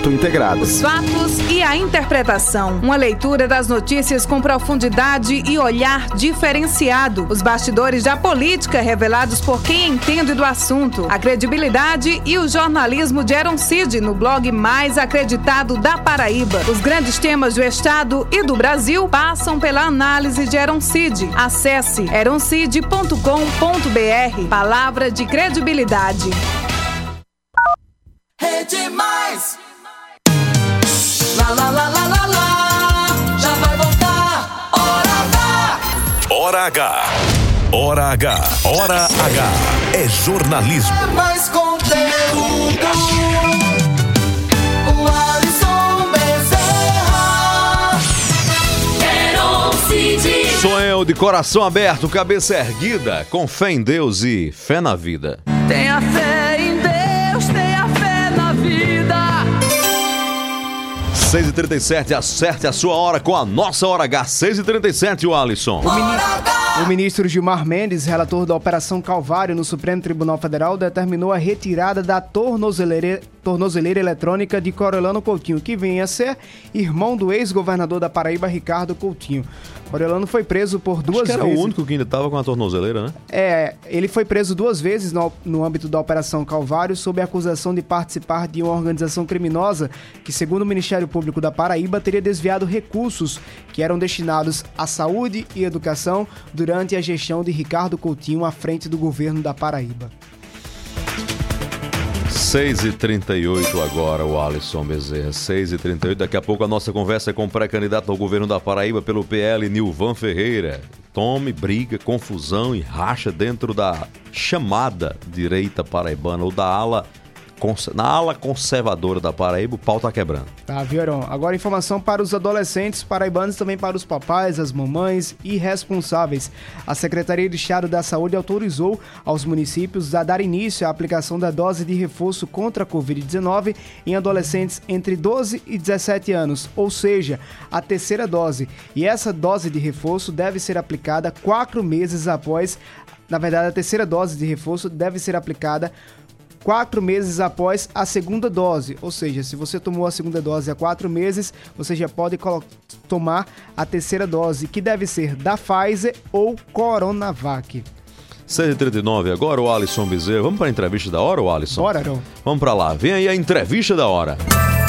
múltipla.integrada. Os fatos e a interpretação. Uma leitura das notícias com profundidade e olhar diferenciado. Os bastidores da política revelados por quem entende do assunto. A credibilidade e o jornalismo de Eron Cid no blog mais acreditado da Paraíba. Os grandes temas do Estado e do Brasil passam pela análise de Eron Cid. Acesse eroncid.com.br. Palavra de credibilidade. Hora H. Hora H. Hora H. É jornalismo. É mais conteúdo. O Alisson Bezerra. Quero Cid. Sonho de coração aberto, cabeça erguida, com fé em Deus e fé na vida. Tenha fé 6h37, acerte a sua hora com a nossa hora H. 6h37, o Alisson. O ministro Gilmar Mendes, relator da Operação Calvário no Supremo Tribunal Federal, determinou a retirada da tornozeleira, tornozeleira eletrônica de Corelano Coutinho, que vem a ser irmão do ex-governador da Paraíba, Ricardo Coutinho. Corelano foi preso por duas Acho que era vezes. o único que ainda tava com a tornozeleira, né? É, ele foi preso duas vezes no, no âmbito da Operação Calvário sob a acusação de participar de uma organização criminosa que, segundo o Ministério Público da Paraíba, teria desviado recursos que eram destinados à saúde e educação durante a gestão de Ricardo Coutinho à frente do governo da Paraíba. 6h38 agora, o Alisson Bezerra. 6h38. Daqui a pouco a nossa conversa é com o pré-candidato ao governo da Paraíba pelo PL, Nilvan Ferreira. Tome, briga, confusão e racha dentro da chamada direita paraibana ou da ala. Na ala conservadora da Paraíba, o pau tá quebrando. Tá, Vieron? Agora informação para os adolescentes paraibanos também para os papais, as mamães e responsáveis. A Secretaria de Estado da Saúde autorizou aos municípios a dar início à aplicação da dose de reforço contra a Covid-19 em adolescentes entre 12 e 17 anos, ou seja, a terceira dose. E essa dose de reforço deve ser aplicada quatro meses após. Na verdade, a terceira dose de reforço deve ser aplicada quatro meses após a segunda dose. Ou seja, se você tomou a segunda dose há quatro meses, você já pode tomar a terceira dose, que deve ser da Pfizer ou Coronavac. 6h39 agora, o Alisson Bezerra. Vamos para a entrevista da hora, o Alisson? Bora, Arão. Vamos para lá. Vem aí a entrevista da hora.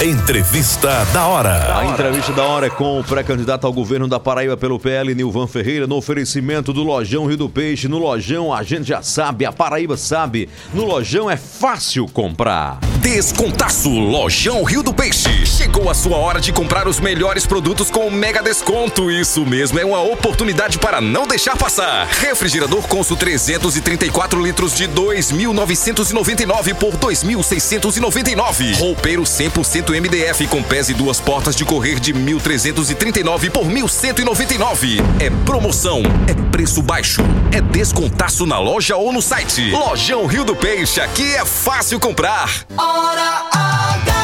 Entrevista da hora. A entrevista da hora é com o pré-candidato ao governo da Paraíba pelo PL, Nilvan Ferreira, no oferecimento do Lojão Rio do Peixe. No Lojão a gente já sabe, a Paraíba sabe. No Lojão é fácil comprar. Descontaço Lojão Rio do Peixe. Chegou a sua hora de comprar os melhores produtos com mega desconto. Isso mesmo, é uma oportunidade para não deixar passar. Refrigerador Consul 334 litros de 2.999 por 2.699. Roupeiro 100% MDF com pés e duas portas de correr de 1.339 por 1.199. É promoção, é preço baixo, é descontaço na loja ou no site. Lojão Rio do Peixe, aqui é fácil comprar. Hora H.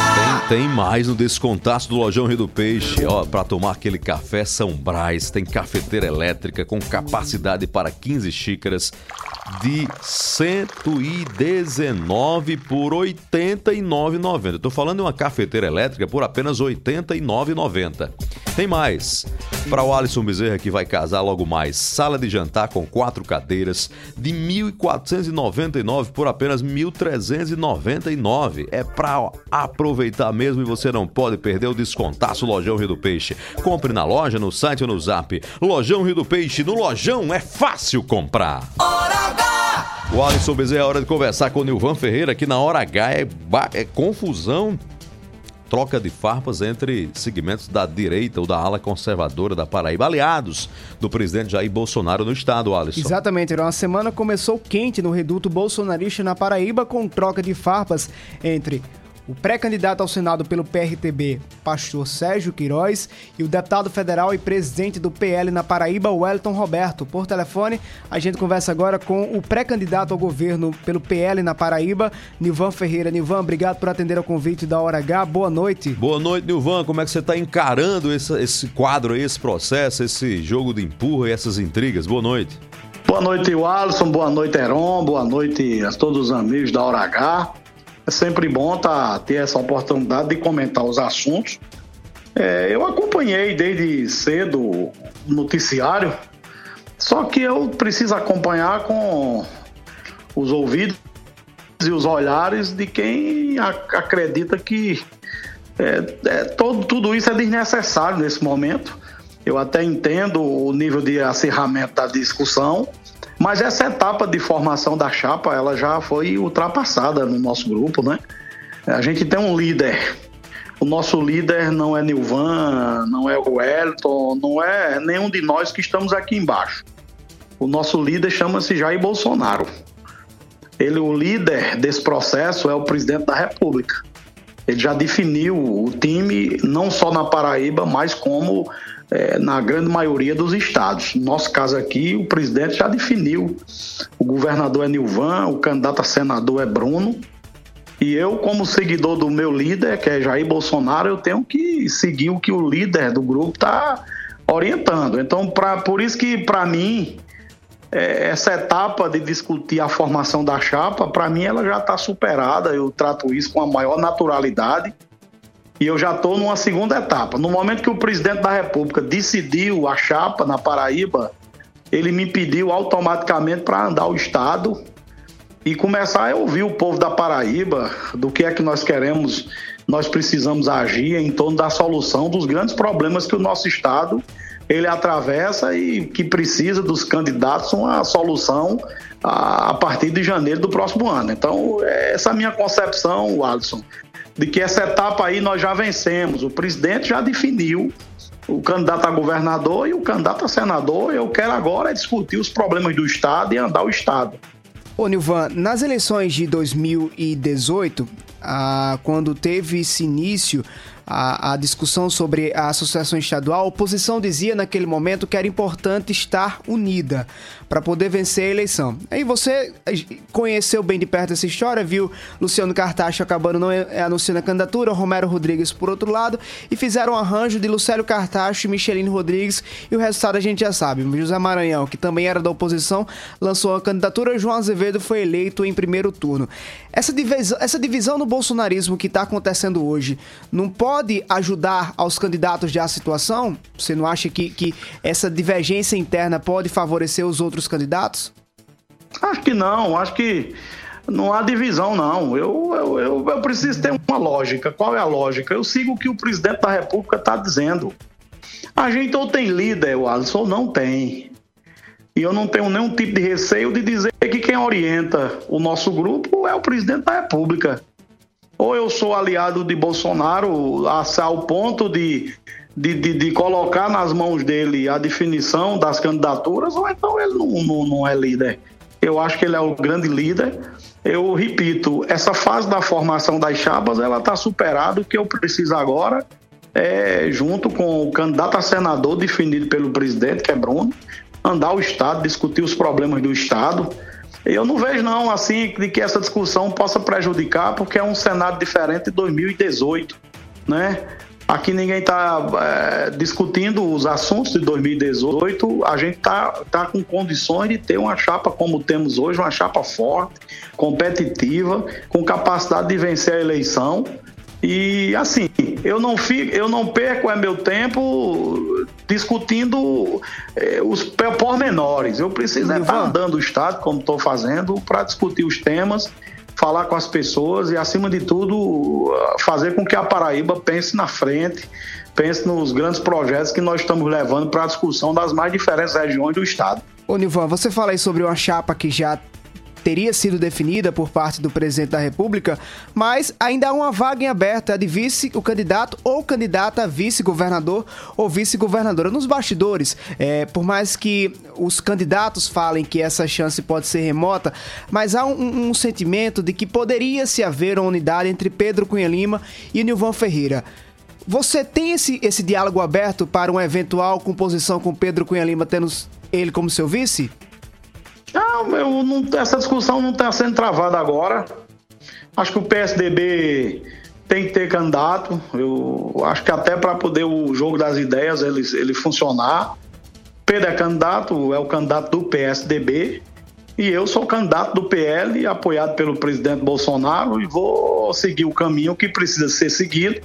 Tem mais no descontaço do Lojão Rio do Peixe. Ó, para tomar aquele café São Brás, tem cafeteira elétrica com capacidade para 15 xícaras de 119 por 89,90. Eu tô falando de uma cafeteira elétrica por apenas 89,90. Tem mais. Para o Alisson Bezerra que vai casar logo mais, sala de jantar com quatro cadeiras de 1.499 por apenas 1.399. É para aproveitar mesmo e você não pode perder o descontaço Lojão Rio do Peixe. Compre na loja, no site ou no Zap. Lojão Rio do Peixe, no Lojão é fácil comprar. O Alisson Bezerra é hora de conversar com o Nilvan Ferreira, que na hora H é, é confusão, troca de farpas entre segmentos da direita ou da ala conservadora da Paraíba, aliados do presidente Jair Bolsonaro no estado, Alisson. Exatamente, Heron. a semana começou quente no reduto bolsonarista na Paraíba com troca de farpas entre o pré-candidato ao Senado pelo PRTB, pastor Sérgio Queiroz, e o deputado federal e presidente do PL na Paraíba, Wellington Roberto. Por telefone, a gente conversa agora com o pré-candidato ao governo pelo PL na Paraíba, Nilvan Ferreira. Nilvan, obrigado por atender ao convite da Hora H. Boa noite. Boa noite, Nilvan. Como é que você está encarando esse, esse quadro, esse processo, esse jogo de empurra e essas intrigas? Boa noite. Boa noite, Alisson. Boa noite, Heron. Boa noite a todos os amigos da Hora H. É sempre bom tá, ter essa oportunidade de comentar os assuntos. É, eu acompanhei desde cedo o noticiário, só que eu preciso acompanhar com os ouvidos e os olhares de quem acredita que é, é, todo, tudo isso é desnecessário nesse momento. Eu até entendo o nível de acirramento da discussão, mas essa etapa de formação da chapa, ela já foi ultrapassada no nosso grupo, né? A gente tem um líder. O nosso líder não é Nilvan, não é o Wellington, não é nenhum de nós que estamos aqui embaixo. O nosso líder chama-se Jair Bolsonaro. Ele, o líder desse processo, é o presidente da República. Ele já definiu o time, não só na Paraíba, mas como eh, na grande maioria dos estados. No nosso caso aqui, o presidente já definiu. O governador é Nilvan, o candidato a senador é Bruno. E eu, como seguidor do meu líder, que é Jair Bolsonaro, eu tenho que seguir o que o líder do grupo está orientando. Então, pra, por isso que, para mim, é, essa etapa de discutir a formação da chapa, para mim, ela já está superada. Eu trato isso com a maior naturalidade. E eu já estou numa segunda etapa. No momento que o presidente da República decidiu a chapa na Paraíba, ele me pediu automaticamente para andar o Estado e começar a ouvir o povo da Paraíba do que é que nós queremos, nós precisamos agir em torno da solução dos grandes problemas que o nosso Estado ele atravessa e que precisa dos candidatos uma solução a, partir de janeiro do próximo ano. Então, essa é a minha concepção, Alisson, de que essa etapa aí nós já vencemos. O presidente já definiu o candidato a governador e o candidato a senador. Eu quero agora discutir os problemas do Estado e andar o Estado. Ô, Nilvan, nas eleições de 2018, ah, quando teve esse início a, a discussão sobre a associação estadual, a oposição dizia naquele momento que era importante estar unida para poder vencer a eleição. Aí você conheceu bem de perto essa história, viu Luciano Cartacho acabando não eh, anunciando a candidatura, Romero Rodrigues por outro lado, e fizeram um arranjo de Lucélio Cartacho e Michelino Rodrigues, e o resultado a gente já sabe. José Maranhão, que também era da oposição, lançou a candidatura, João Azevedo foi eleito em primeiro turno. Essa divisão, essa divisão no bolsonarismo que está acontecendo hoje não pode ajudar aos candidatos já a situação? Você não acha que, que essa divergência interna pode favorecer os outros candidatos? Acho que não, acho que não há divisão, não. Eu, eu, eu, eu preciso ter uma lógica. Qual é a lógica? Eu sigo o que o presidente da República está dizendo. A gente ou tem líder, o Alisson, ou não tem. E eu não tenho nenhum tipo de receio de dizer que quem orienta o nosso grupo é o presidente da República. Ou eu sou aliado de Bolsonaro ao ponto de, de, de, de colocar nas mãos dele a definição das candidaturas, ou então ele não, não, não é líder. Eu acho que ele é o grande líder. Eu repito, essa fase da formação das chapas, ela está superada. O que eu preciso agora é, junto com o candidato a senador definido pelo presidente, que é Bruno, andar o Estado, discutir os problemas do Estado. Eu não vejo, não, assim, de que essa discussão possa prejudicar, porque é um cenário diferente de 2018. né? Aqui ninguém está discutindo os assuntos de 2018. A gente está tá com condições de ter uma chapa como temos hoje, uma chapa forte, competitiva, com capacidade de vencer a eleição. E assim, eu não fico, eu não perco é meu tempo discutindo eh, os pormenores. Eu preciso é estar andando o estado como estou fazendo para discutir os temas falar com as pessoas e, acima de tudo, fazer com que a Paraíba pense na frente, pense nos grandes projetos que nós estamos levando para a discussão das mais diferentes regiões do Estado. Ô, Nilvan, você fala aí sobre uma chapa que já teria sido definida por parte do presidente da República, mas ainda há uma vaga em aberto, é de vice, o candidato ou candidata a vice-governador ou vice-governadora. Nos bastidores, é, por mais que os candidatos falem que essa chance pode ser remota, mas há um, um sentimento de que poderia se haver uma unidade entre Pedro Cunha Lima e Nilvan Ferreira. Você tem esse, esse diálogo aberto para uma eventual composição com Pedro Cunha Lima, tendo ele como seu vice? Eu não, essa discussão não está sendo travada agora. Acho que o PSDB tem que ter candidato. Eu acho que até para poder o jogo das ideias ele, ele funcionar. Pedro é candidato, é o candidato do PSDB. E eu sou candidato do PL, apoiado pelo presidente Bolsonaro, e vou seguir o caminho que precisa ser seguido.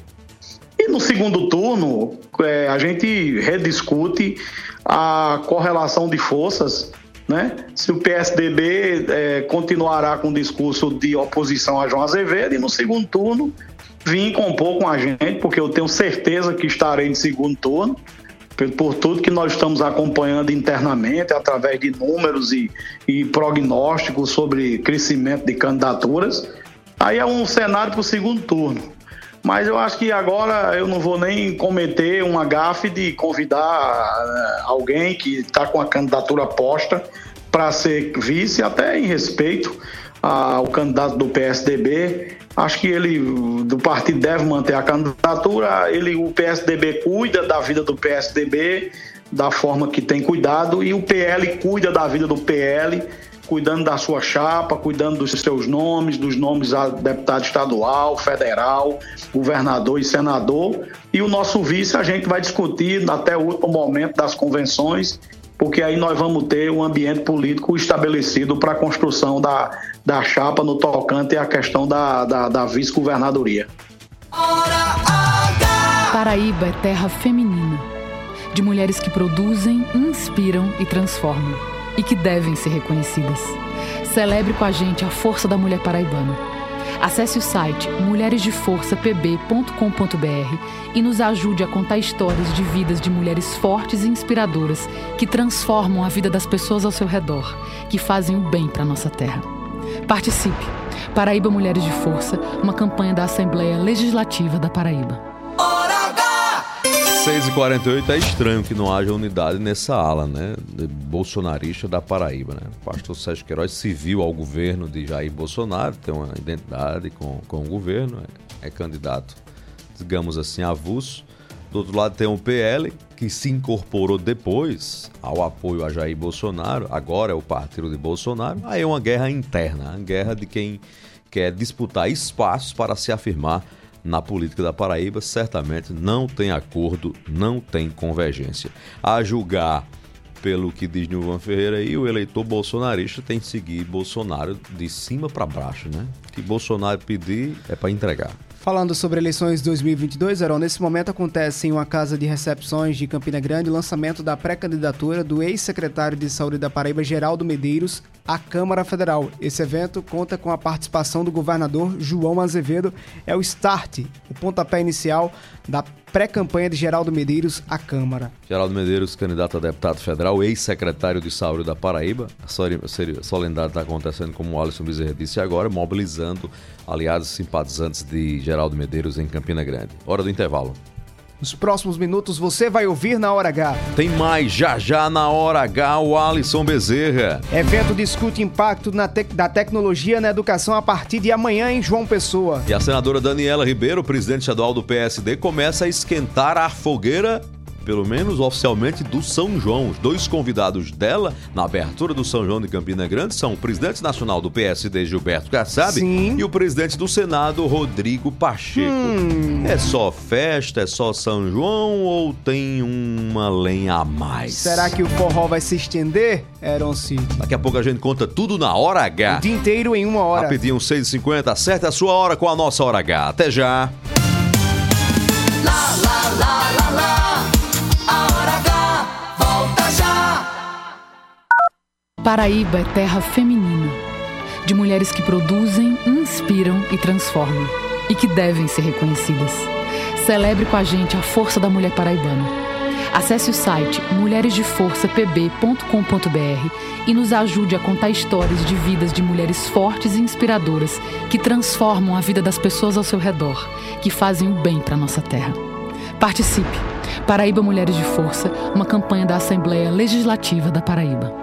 E no segundo turno, é, a gente rediscute a correlação de forças né? Se o PSDB é, continuará com o discurso de oposição a João Azevedo e no segundo turno vir compor com a gente, porque eu tenho certeza que estarei em segundo turno, por tudo que nós estamos acompanhando internamente, através de números e, e prognósticos sobre crescimento de candidaturas. Aí é um cenário para o segundo turno. Mas eu acho que agora eu não vou nem cometer uma gafe de convidar eh, alguém que está com a candidatura posta para ser vice, até em respeito ao candidato do PSDB. Acho que ele, do partido, deve manter a candidatura. Ele, o PSDB cuida da vida do PSDB da forma que tem cuidado e o PL cuida da vida do PL cuidando da sua chapa, cuidando dos seus nomes, dos nomes a deputado estadual, federal, governador e senador. E o nosso vice a gente vai discutir até o último momento das convenções, porque aí nós vamos ter um ambiente político estabelecido para a construção da, da chapa no tocante à questão da, da, da vice-governadoria. Paraíba é terra feminina, de mulheres que produzem, inspiram e transformam e que devem ser reconhecidas. Celebre com a gente a força da mulher paraibana. Acesse o site mulheresdeforçapb.com.br e nos ajude a contar histórias de vidas de mulheres fortes e inspiradoras que transformam a vida das pessoas ao seu redor, que fazem o bem para nossa terra. Participe! Paraíba Mulheres de Força, uma campanha da Assembleia Legislativa da Paraíba. 6h48 é estranho que não haja unidade nessa ala, né? Bolsonarista da Paraíba, né? O pastor Sérgio Queiroz se viu ao governo de Jair Bolsonaro, tem uma identidade com, com o governo, é, é candidato, digamos assim, avulso. Do outro lado tem o PL, que se incorporou depois ao apoio a Jair Bolsonaro, agora é o partido de Bolsonaro. Aí é uma guerra interna, uma guerra de quem quer disputar espaços para se afirmar na política da Paraíba, certamente não tem acordo, não tem convergência. A julgar pelo que diz Nilvan Ferreira aí, o eleitor bolsonarista tem que seguir Bolsonaro de cima para baixo, né? Que Bolsonaro pedir é para entregar. Falando sobre eleições 2022, Heron, nesse momento acontece em uma casa de recepções de Campina Grande o lançamento da pré-candidatura do ex-secretário de Saúde da Paraíba, Geraldo Medeiros, à Câmara Federal. Esse evento conta com a participação do governador João Azevedo. É o start, o pontapé inicial da pré-campanha de Geraldo Medeiros à Câmara. Geraldo Medeiros, candidato a deputado federal, ex-secretário de Saúde da Paraíba. A solenidade está acontecendo, como o Alisson Bezerra disse agora, mobilizando aliados simpatizantes de Geraldo Medeiros em Campina Grande. Hora do intervalo. Nos próximos minutos você vai ouvir na Hora H. Tem mais já já na Hora H o Alisson Bezerra. Evento discute impacto te da tecnologia na educação a partir de amanhã em João Pessoa. E a senadora Daniela Ribeiro, presidente estadual do PSD, começa a esquentar a fogueira pelo menos oficialmente, do São João. Os dois convidados dela na abertura do São João de Campina Grande são o presidente nacional do PSD, Gilberto Kassab, Sim. e o presidente do Senado, Rodrigo Pacheco. Hum. É só festa, é só São João ou tem uma lenha a mais? Será que o forró vai se estender, Eronci? Daqui a pouco a gente conta tudo na hora H. O dia inteiro em uma hora. Rapidinho, 6h50, acerta a sua hora com a nossa hora H. Até já. Paraíba é terra feminina, de mulheres que produzem, inspiram e transformam, e que devem ser reconhecidas. Celebre com a gente a força da mulher paraibana. Acesse o site mulheresdeforçapb.com.br e nos ajude a contar histórias de vidas de mulheres fortes e inspiradoras que transformam a vida das pessoas ao seu redor, que fazem o bem para nossa terra. Participe! Paraíba Mulheres de Força, uma campanha da Assembleia Legislativa da Paraíba.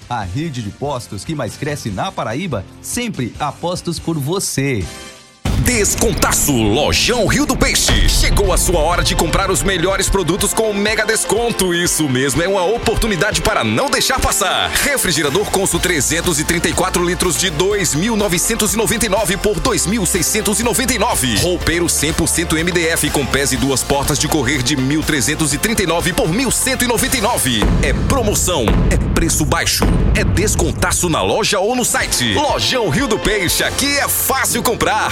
A rede de postos que mais cresce na Paraíba, sempre apostos por você. Descontaço Lojão Rio do Peixe. Chegou a sua hora de comprar os melhores produtos com mega desconto. Isso mesmo, é uma oportunidade para não deixar passar. Refrigerador Consul 334 litros de 2.999 por 2.699. Roupeiro 100% MDF com pés e duas portas de correr de 1.339 por 1.199. É promoção, é preço baixo, é descontaço na loja ou no site. Lojão Rio do Peixe, aqui é fácil comprar.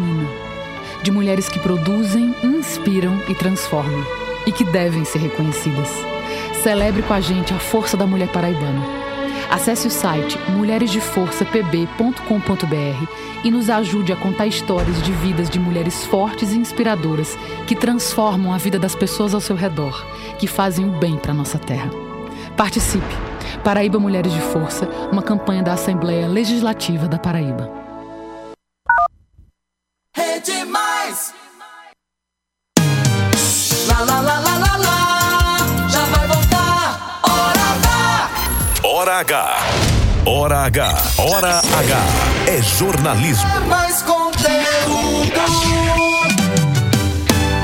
de mulheres que produzem, inspiram e transformam, e que devem ser reconhecidas. Celebre com a gente a força da mulher paraibana. Acesse o site mulheresdeforçapb.com.br e nos ajude a contar histórias de vidas de mulheres fortes e inspiradoras que transformam a vida das pessoas ao seu redor, que fazem o bem para nossa terra. Participe! Paraíba Mulheres de Força, uma campanha da Assembleia Legislativa da Paraíba. Hora H. Hora H. Hora H. É jornalismo. É mais conteúdo.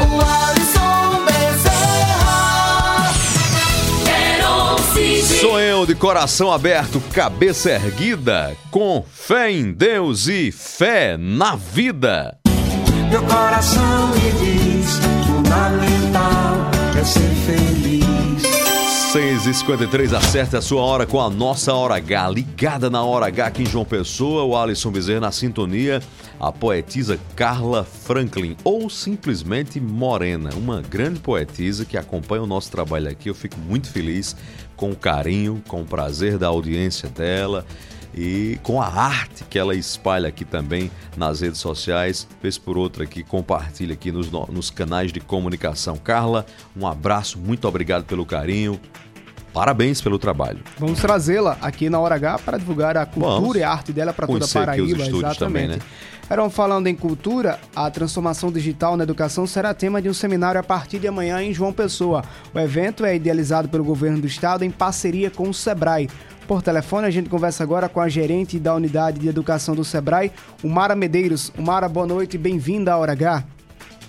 O Alisson Bezerra. Quero Sou eu de coração aberto, cabeça erguida, com fé em Deus e fé na vida. Meu coração me diz: fundamental é ser feliz. 6h53, acerta a sua hora com a nossa Hora H. Ligada na Hora H aqui em João Pessoa, o Alisson Bezerra na sintonia, a poetisa Carla Franklin, ou simplesmente Morena, uma grande poetisa que acompanha o nosso trabalho aqui. Eu fico muito feliz com o carinho, com o prazer da audiência dela e com a arte que ela espalha aqui também nas redes sociais, vez por outra aqui, compartilha aqui nos, no- nos canais de comunicação. Carla, um abraço, muito obrigado pelo carinho, parabéns pelo trabalho. Vamos trazê-la aqui na Hora H para divulgar a cultura Vamos. e a arte dela para toda a Conhecer aqui os Paraíba. exatamente. também, né? Eram falando em cultura, a transformação digital na educação será tema de um seminário a partir de amanhã em João Pessoa. O evento é idealizado pelo governo do estado em parceria com o Sebrae. Por telefone. A gente conversa agora com a gerente da unidade de educação do Sebrae, Umara Medeiros. Umara, boa noite, bem-vinda à Hora H.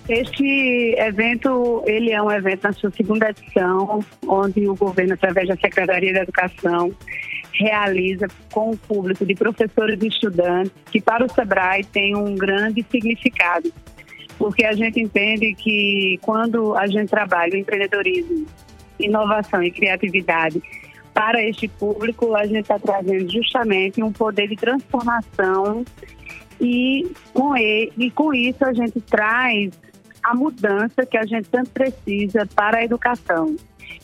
Este evento, ele é um evento na sua segunda edição, onde o governo, através da Secretaria da Educação, realiza com o público de professores e estudantes, que para o SEBRAE tem um grande significado. Porque a gente entende que quando a gente trabalha o empreendedorismo, inovação e criatividade para este público, a gente está trazendo justamente um poder de transformação e com, ele, e com isso a gente traz a mudança que a gente tanto precisa para a educação.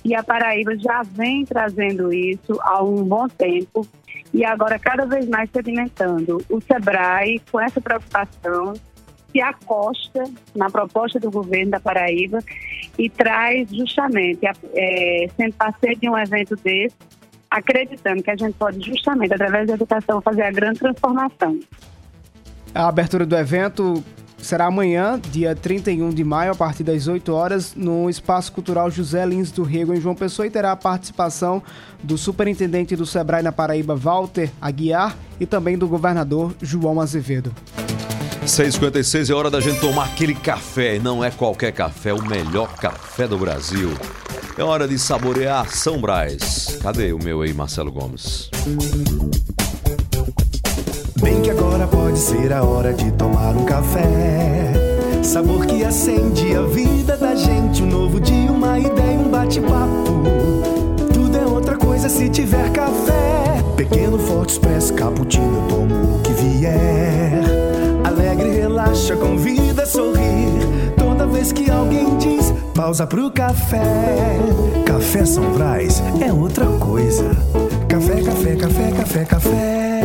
E a Paraíba já vem trazendo isso há um bom tempo e agora cada vez mais sedimentando. O SEBRAE, com essa preocupação, se acosta na proposta do governo da Paraíba e traz justamente, é, sendo parceiro de um evento desse, acreditando que a gente pode justamente, através da educação, fazer a grande transformação. A abertura do evento será amanhã, dia 31 de maio, a partir das 8 horas, no Espaço Cultural José Lins do Rego, em João Pessoa, e terá a participação do superintendente do Sebrae na Paraíba, Walter Aguiar, e também do governador João Azevedo. 6h56 é hora da gente tomar aquele café. E não é qualquer café, é o melhor café do Brasil. É hora de saborear São Brás. Cadê o meu aí, Marcelo Gomes? Bem que agora pode ser a hora de tomar um café. Sabor que acende a vida da gente. Um novo dia, uma ideia, um bate-papo. Tudo é outra coisa se tiver café. Pequeno, forte, expresso, cappuccino, eu tomo o que vier. Relaxa, convida a sorrir. Toda vez que alguém diz pausa pro café. Café São Brás é outra coisa. Café, café, café, café, café.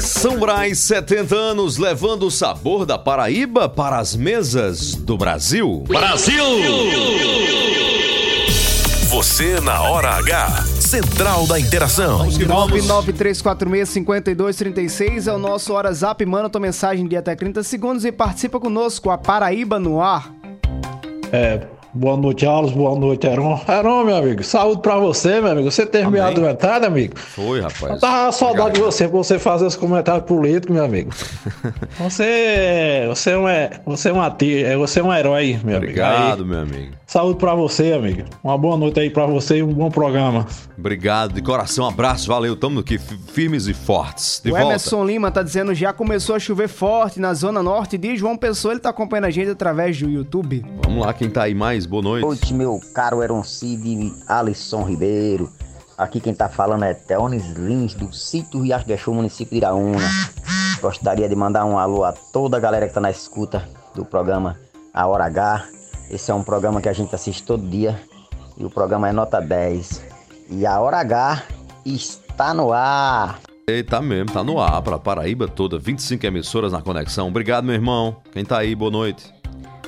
São Brás, 70 anos, levando o sabor da Paraíba para as mesas do Brasil. Brasil! Você na hora H. Central da Interação. 993465236 é o nosso Hora Zap. Manda tua mensagem de até 30 segundos e participa conosco, a Paraíba no ar. É, boa noite, Alves. Boa noite, Heron. Heron, meu amigo, saúde pra você, meu amigo. Você teve minha adoentada, amigo? Foi, rapaz. Eu tava saudade de você, pra você fazer esse comentário político, meu amigo. Você, você é um, você é um ati- você é um herói, meu amigo. Obrigado, meu amigo. Saúde pra você, amigo. Uma boa noite aí pra você e um bom programa. Obrigado, de coração, abraço, valeu. Tamo aqui fi- firmes e fortes. De o volta. Emerson Lima tá dizendo já começou a chover forte na zona norte de João Pessoa. Ele tá acompanhando a gente através do YouTube. Vamos lá, quem tá aí mais? Boa noite. Boa noite, meu caro Eron Cid, Alisson Ribeiro. Aqui quem tá falando é Teones Lins, do sítio Riacho de Show, município de Iraúna. Gostaria de mandar um alô a toda a galera que tá na escuta do programa A Hora H. Esse é um programa que a gente assiste todo dia e o programa é nota 10. E a Hora H está no ar. Ei, tá mesmo, tá no ar pra Paraíba toda, 25 emissoras na conexão. Obrigado, meu irmão. Quem tá aí, boa noite.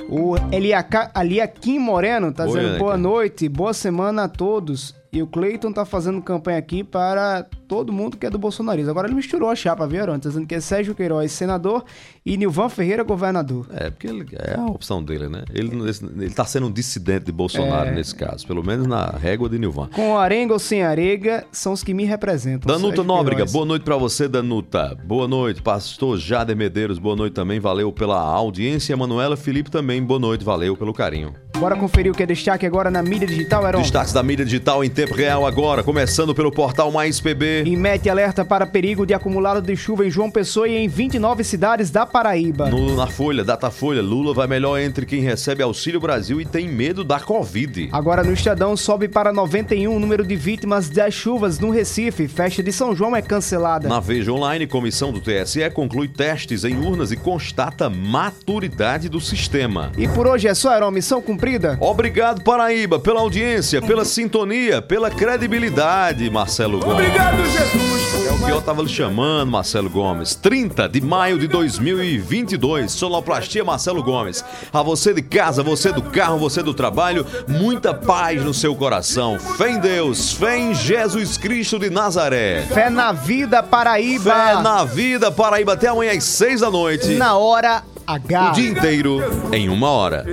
O Eliaca- Eliakim Moreno tá Oi, dizendo boa noite, boa semana a todos. E o Cleiton tá fazendo campanha aqui para todo mundo que é do bolsonarismo. Agora ele misturou a chapa, viu, Aron? Tá dizendo que é Sérgio Queiroz, senador, e Nilvan Ferreira, governador. É, porque ele, é a opção dele, né? Ele, ele tá sendo um dissidente de Bolsonaro É. nesse caso, pelo menos na régua de Nilvan. Com arenga ou sem arega, são os que me representam. Danuta Nóbrega, boa noite pra você, Danuta. Boa noite, pastor Jader Medeiros, boa noite também, valeu pela audiência. Manuela Felipe também, boa noite, valeu pelo carinho. Bora conferir o que é destaque agora na mídia digital, Heron. Destaques da mídia digital em tempo real agora, começando pelo portal Mais PB. IMET alerta para perigo de acumulado de chuva em João Pessoa e em 29 cidades da Paraíba. No- na Folha, Datafolha, Lula vai melhor entre quem recebe Auxílio Brasil e tem medo da Covid. Agora no Estadão sobe para 91 o número de vítimas das chuvas no Recife. Festa de São João é cancelada. Na Veja Online, comissão do TSE conclui testes em urnas e constata maturidade do sistema. E por hoje é só, Heron. Missão cumprida. Obrigado, Paraíba, pela audiência, pela sintonia, pela credibilidade, Marcelo Gomes. Obrigado, Jesus. É o que eu tava lhe chamando, Marcelo Gomes. 30 de maio de 2022. Sonoplastia Marcelo Gomes. A você de casa, você do carro, você do trabalho, muita paz no seu coração. Fé em Deus, fé em Jesus Cristo de Nazaré. Fé na vida, Paraíba. Fé na vida, Paraíba. Até amanhã às 6 da noite. Na hora H. O dia inteiro em uma hora.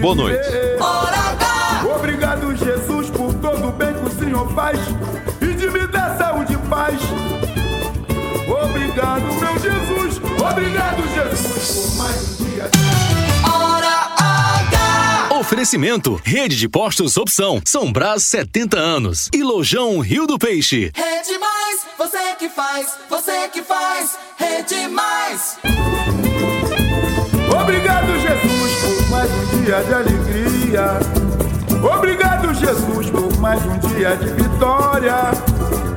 Boa noite. Obrigado, Jesus, por todo o bem que o Senhor faz paz. Obrigado, meu Jesus. Obrigado, Jesus, por mais um dia. Hora H. Oferecimento: Rede de Postos Opção, São Brás 70 anos e Lojão Rio do Peixe. Rede Mais, você que faz, você que faz. Rede Mais. Obrigado, Jesus, por mais um dia de alegria. Obrigado, Jesus, por mais um dia de vitória.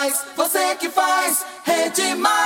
faz, você que faz, Rede Mais.